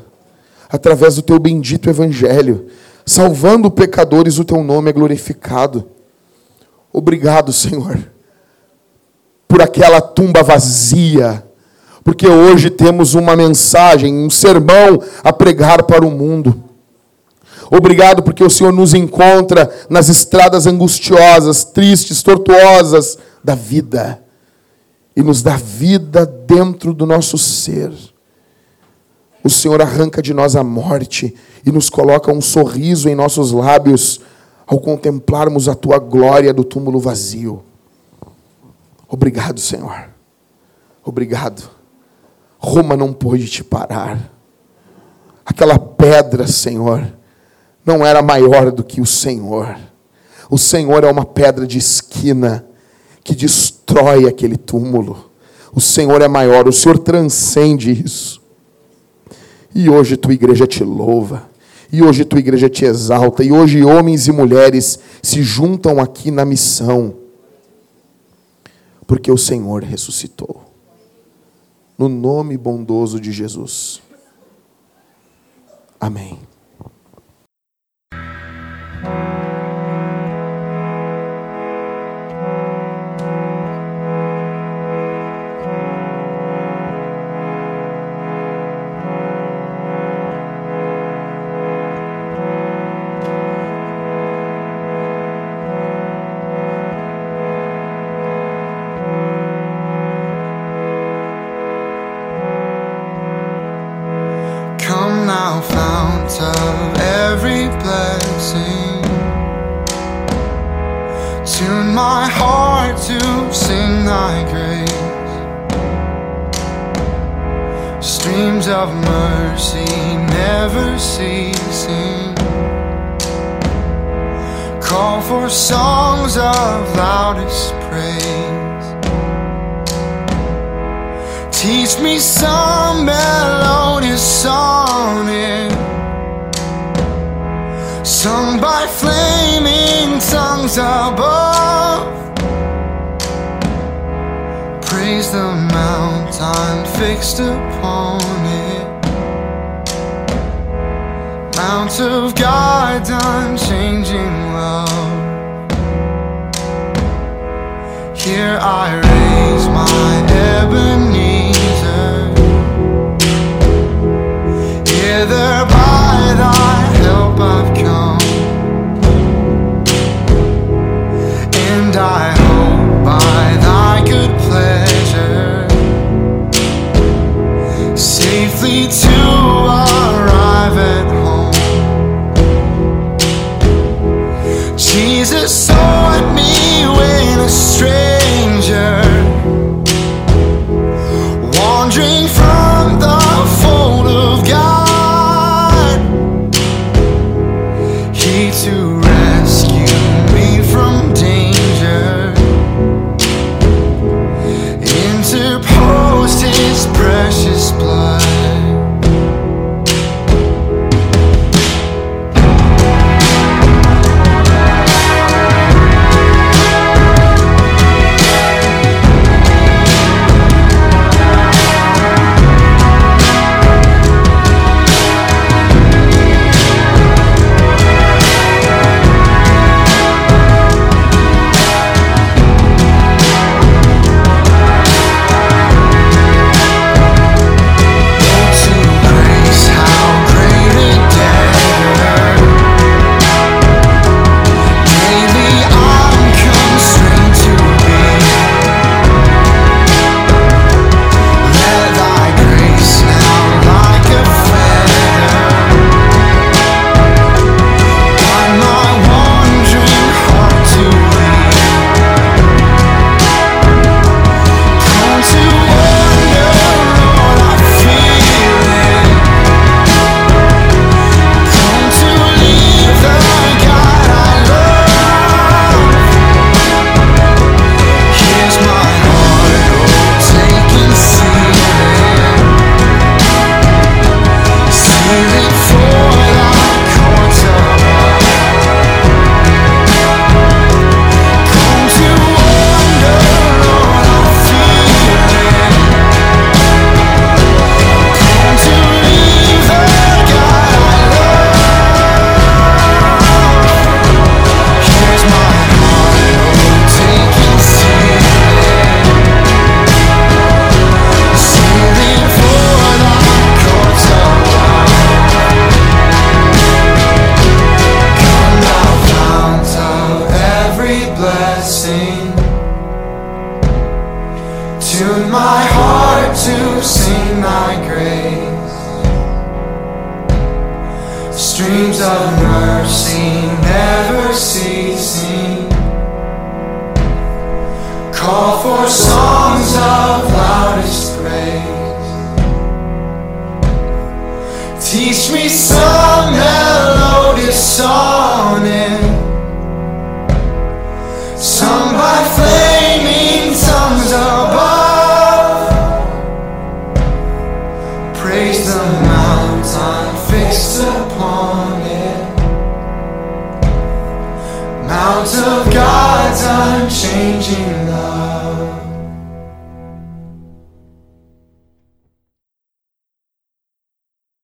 através do teu bendito evangelho, salvando pecadores, o teu nome é glorificado. Obrigado, Senhor, por aquela tumba vazia, porque hoje temos uma mensagem, um sermão a pregar para o mundo. Obrigado porque o Senhor nos encontra nas estradas angustiosas, tristes, tortuosas da vida e nos dá vida dentro do nosso ser. O Senhor arranca de nós a morte e nos coloca um sorriso em nossos lábios ao contemplarmos a tua glória do túmulo vazio. Obrigado, Senhor. Obrigado. Roma não pôde te parar. aquela pedra, Senhor, não era maior do que o Senhor. O Senhor é uma pedra de esquina que destrói aquele túmulo. O Senhor é maior, o Senhor transcende isso. E hoje tua igreja te louva, e hoje tua igreja te exalta, e hoje homens e mulheres se juntam aqui na missão, porque o Senhor ressuscitou. No nome bondoso de Jesus. Amém. Thank you. Teach me some melodious sonnet Sung by flaming tongues above. Praise the mountain fixed upon it. Mount of God, unchanging love Here I raise my ebony hither by thy help I've come, and I hope by thy good pleasure safely to arrive at home. Jesus sought me when astray.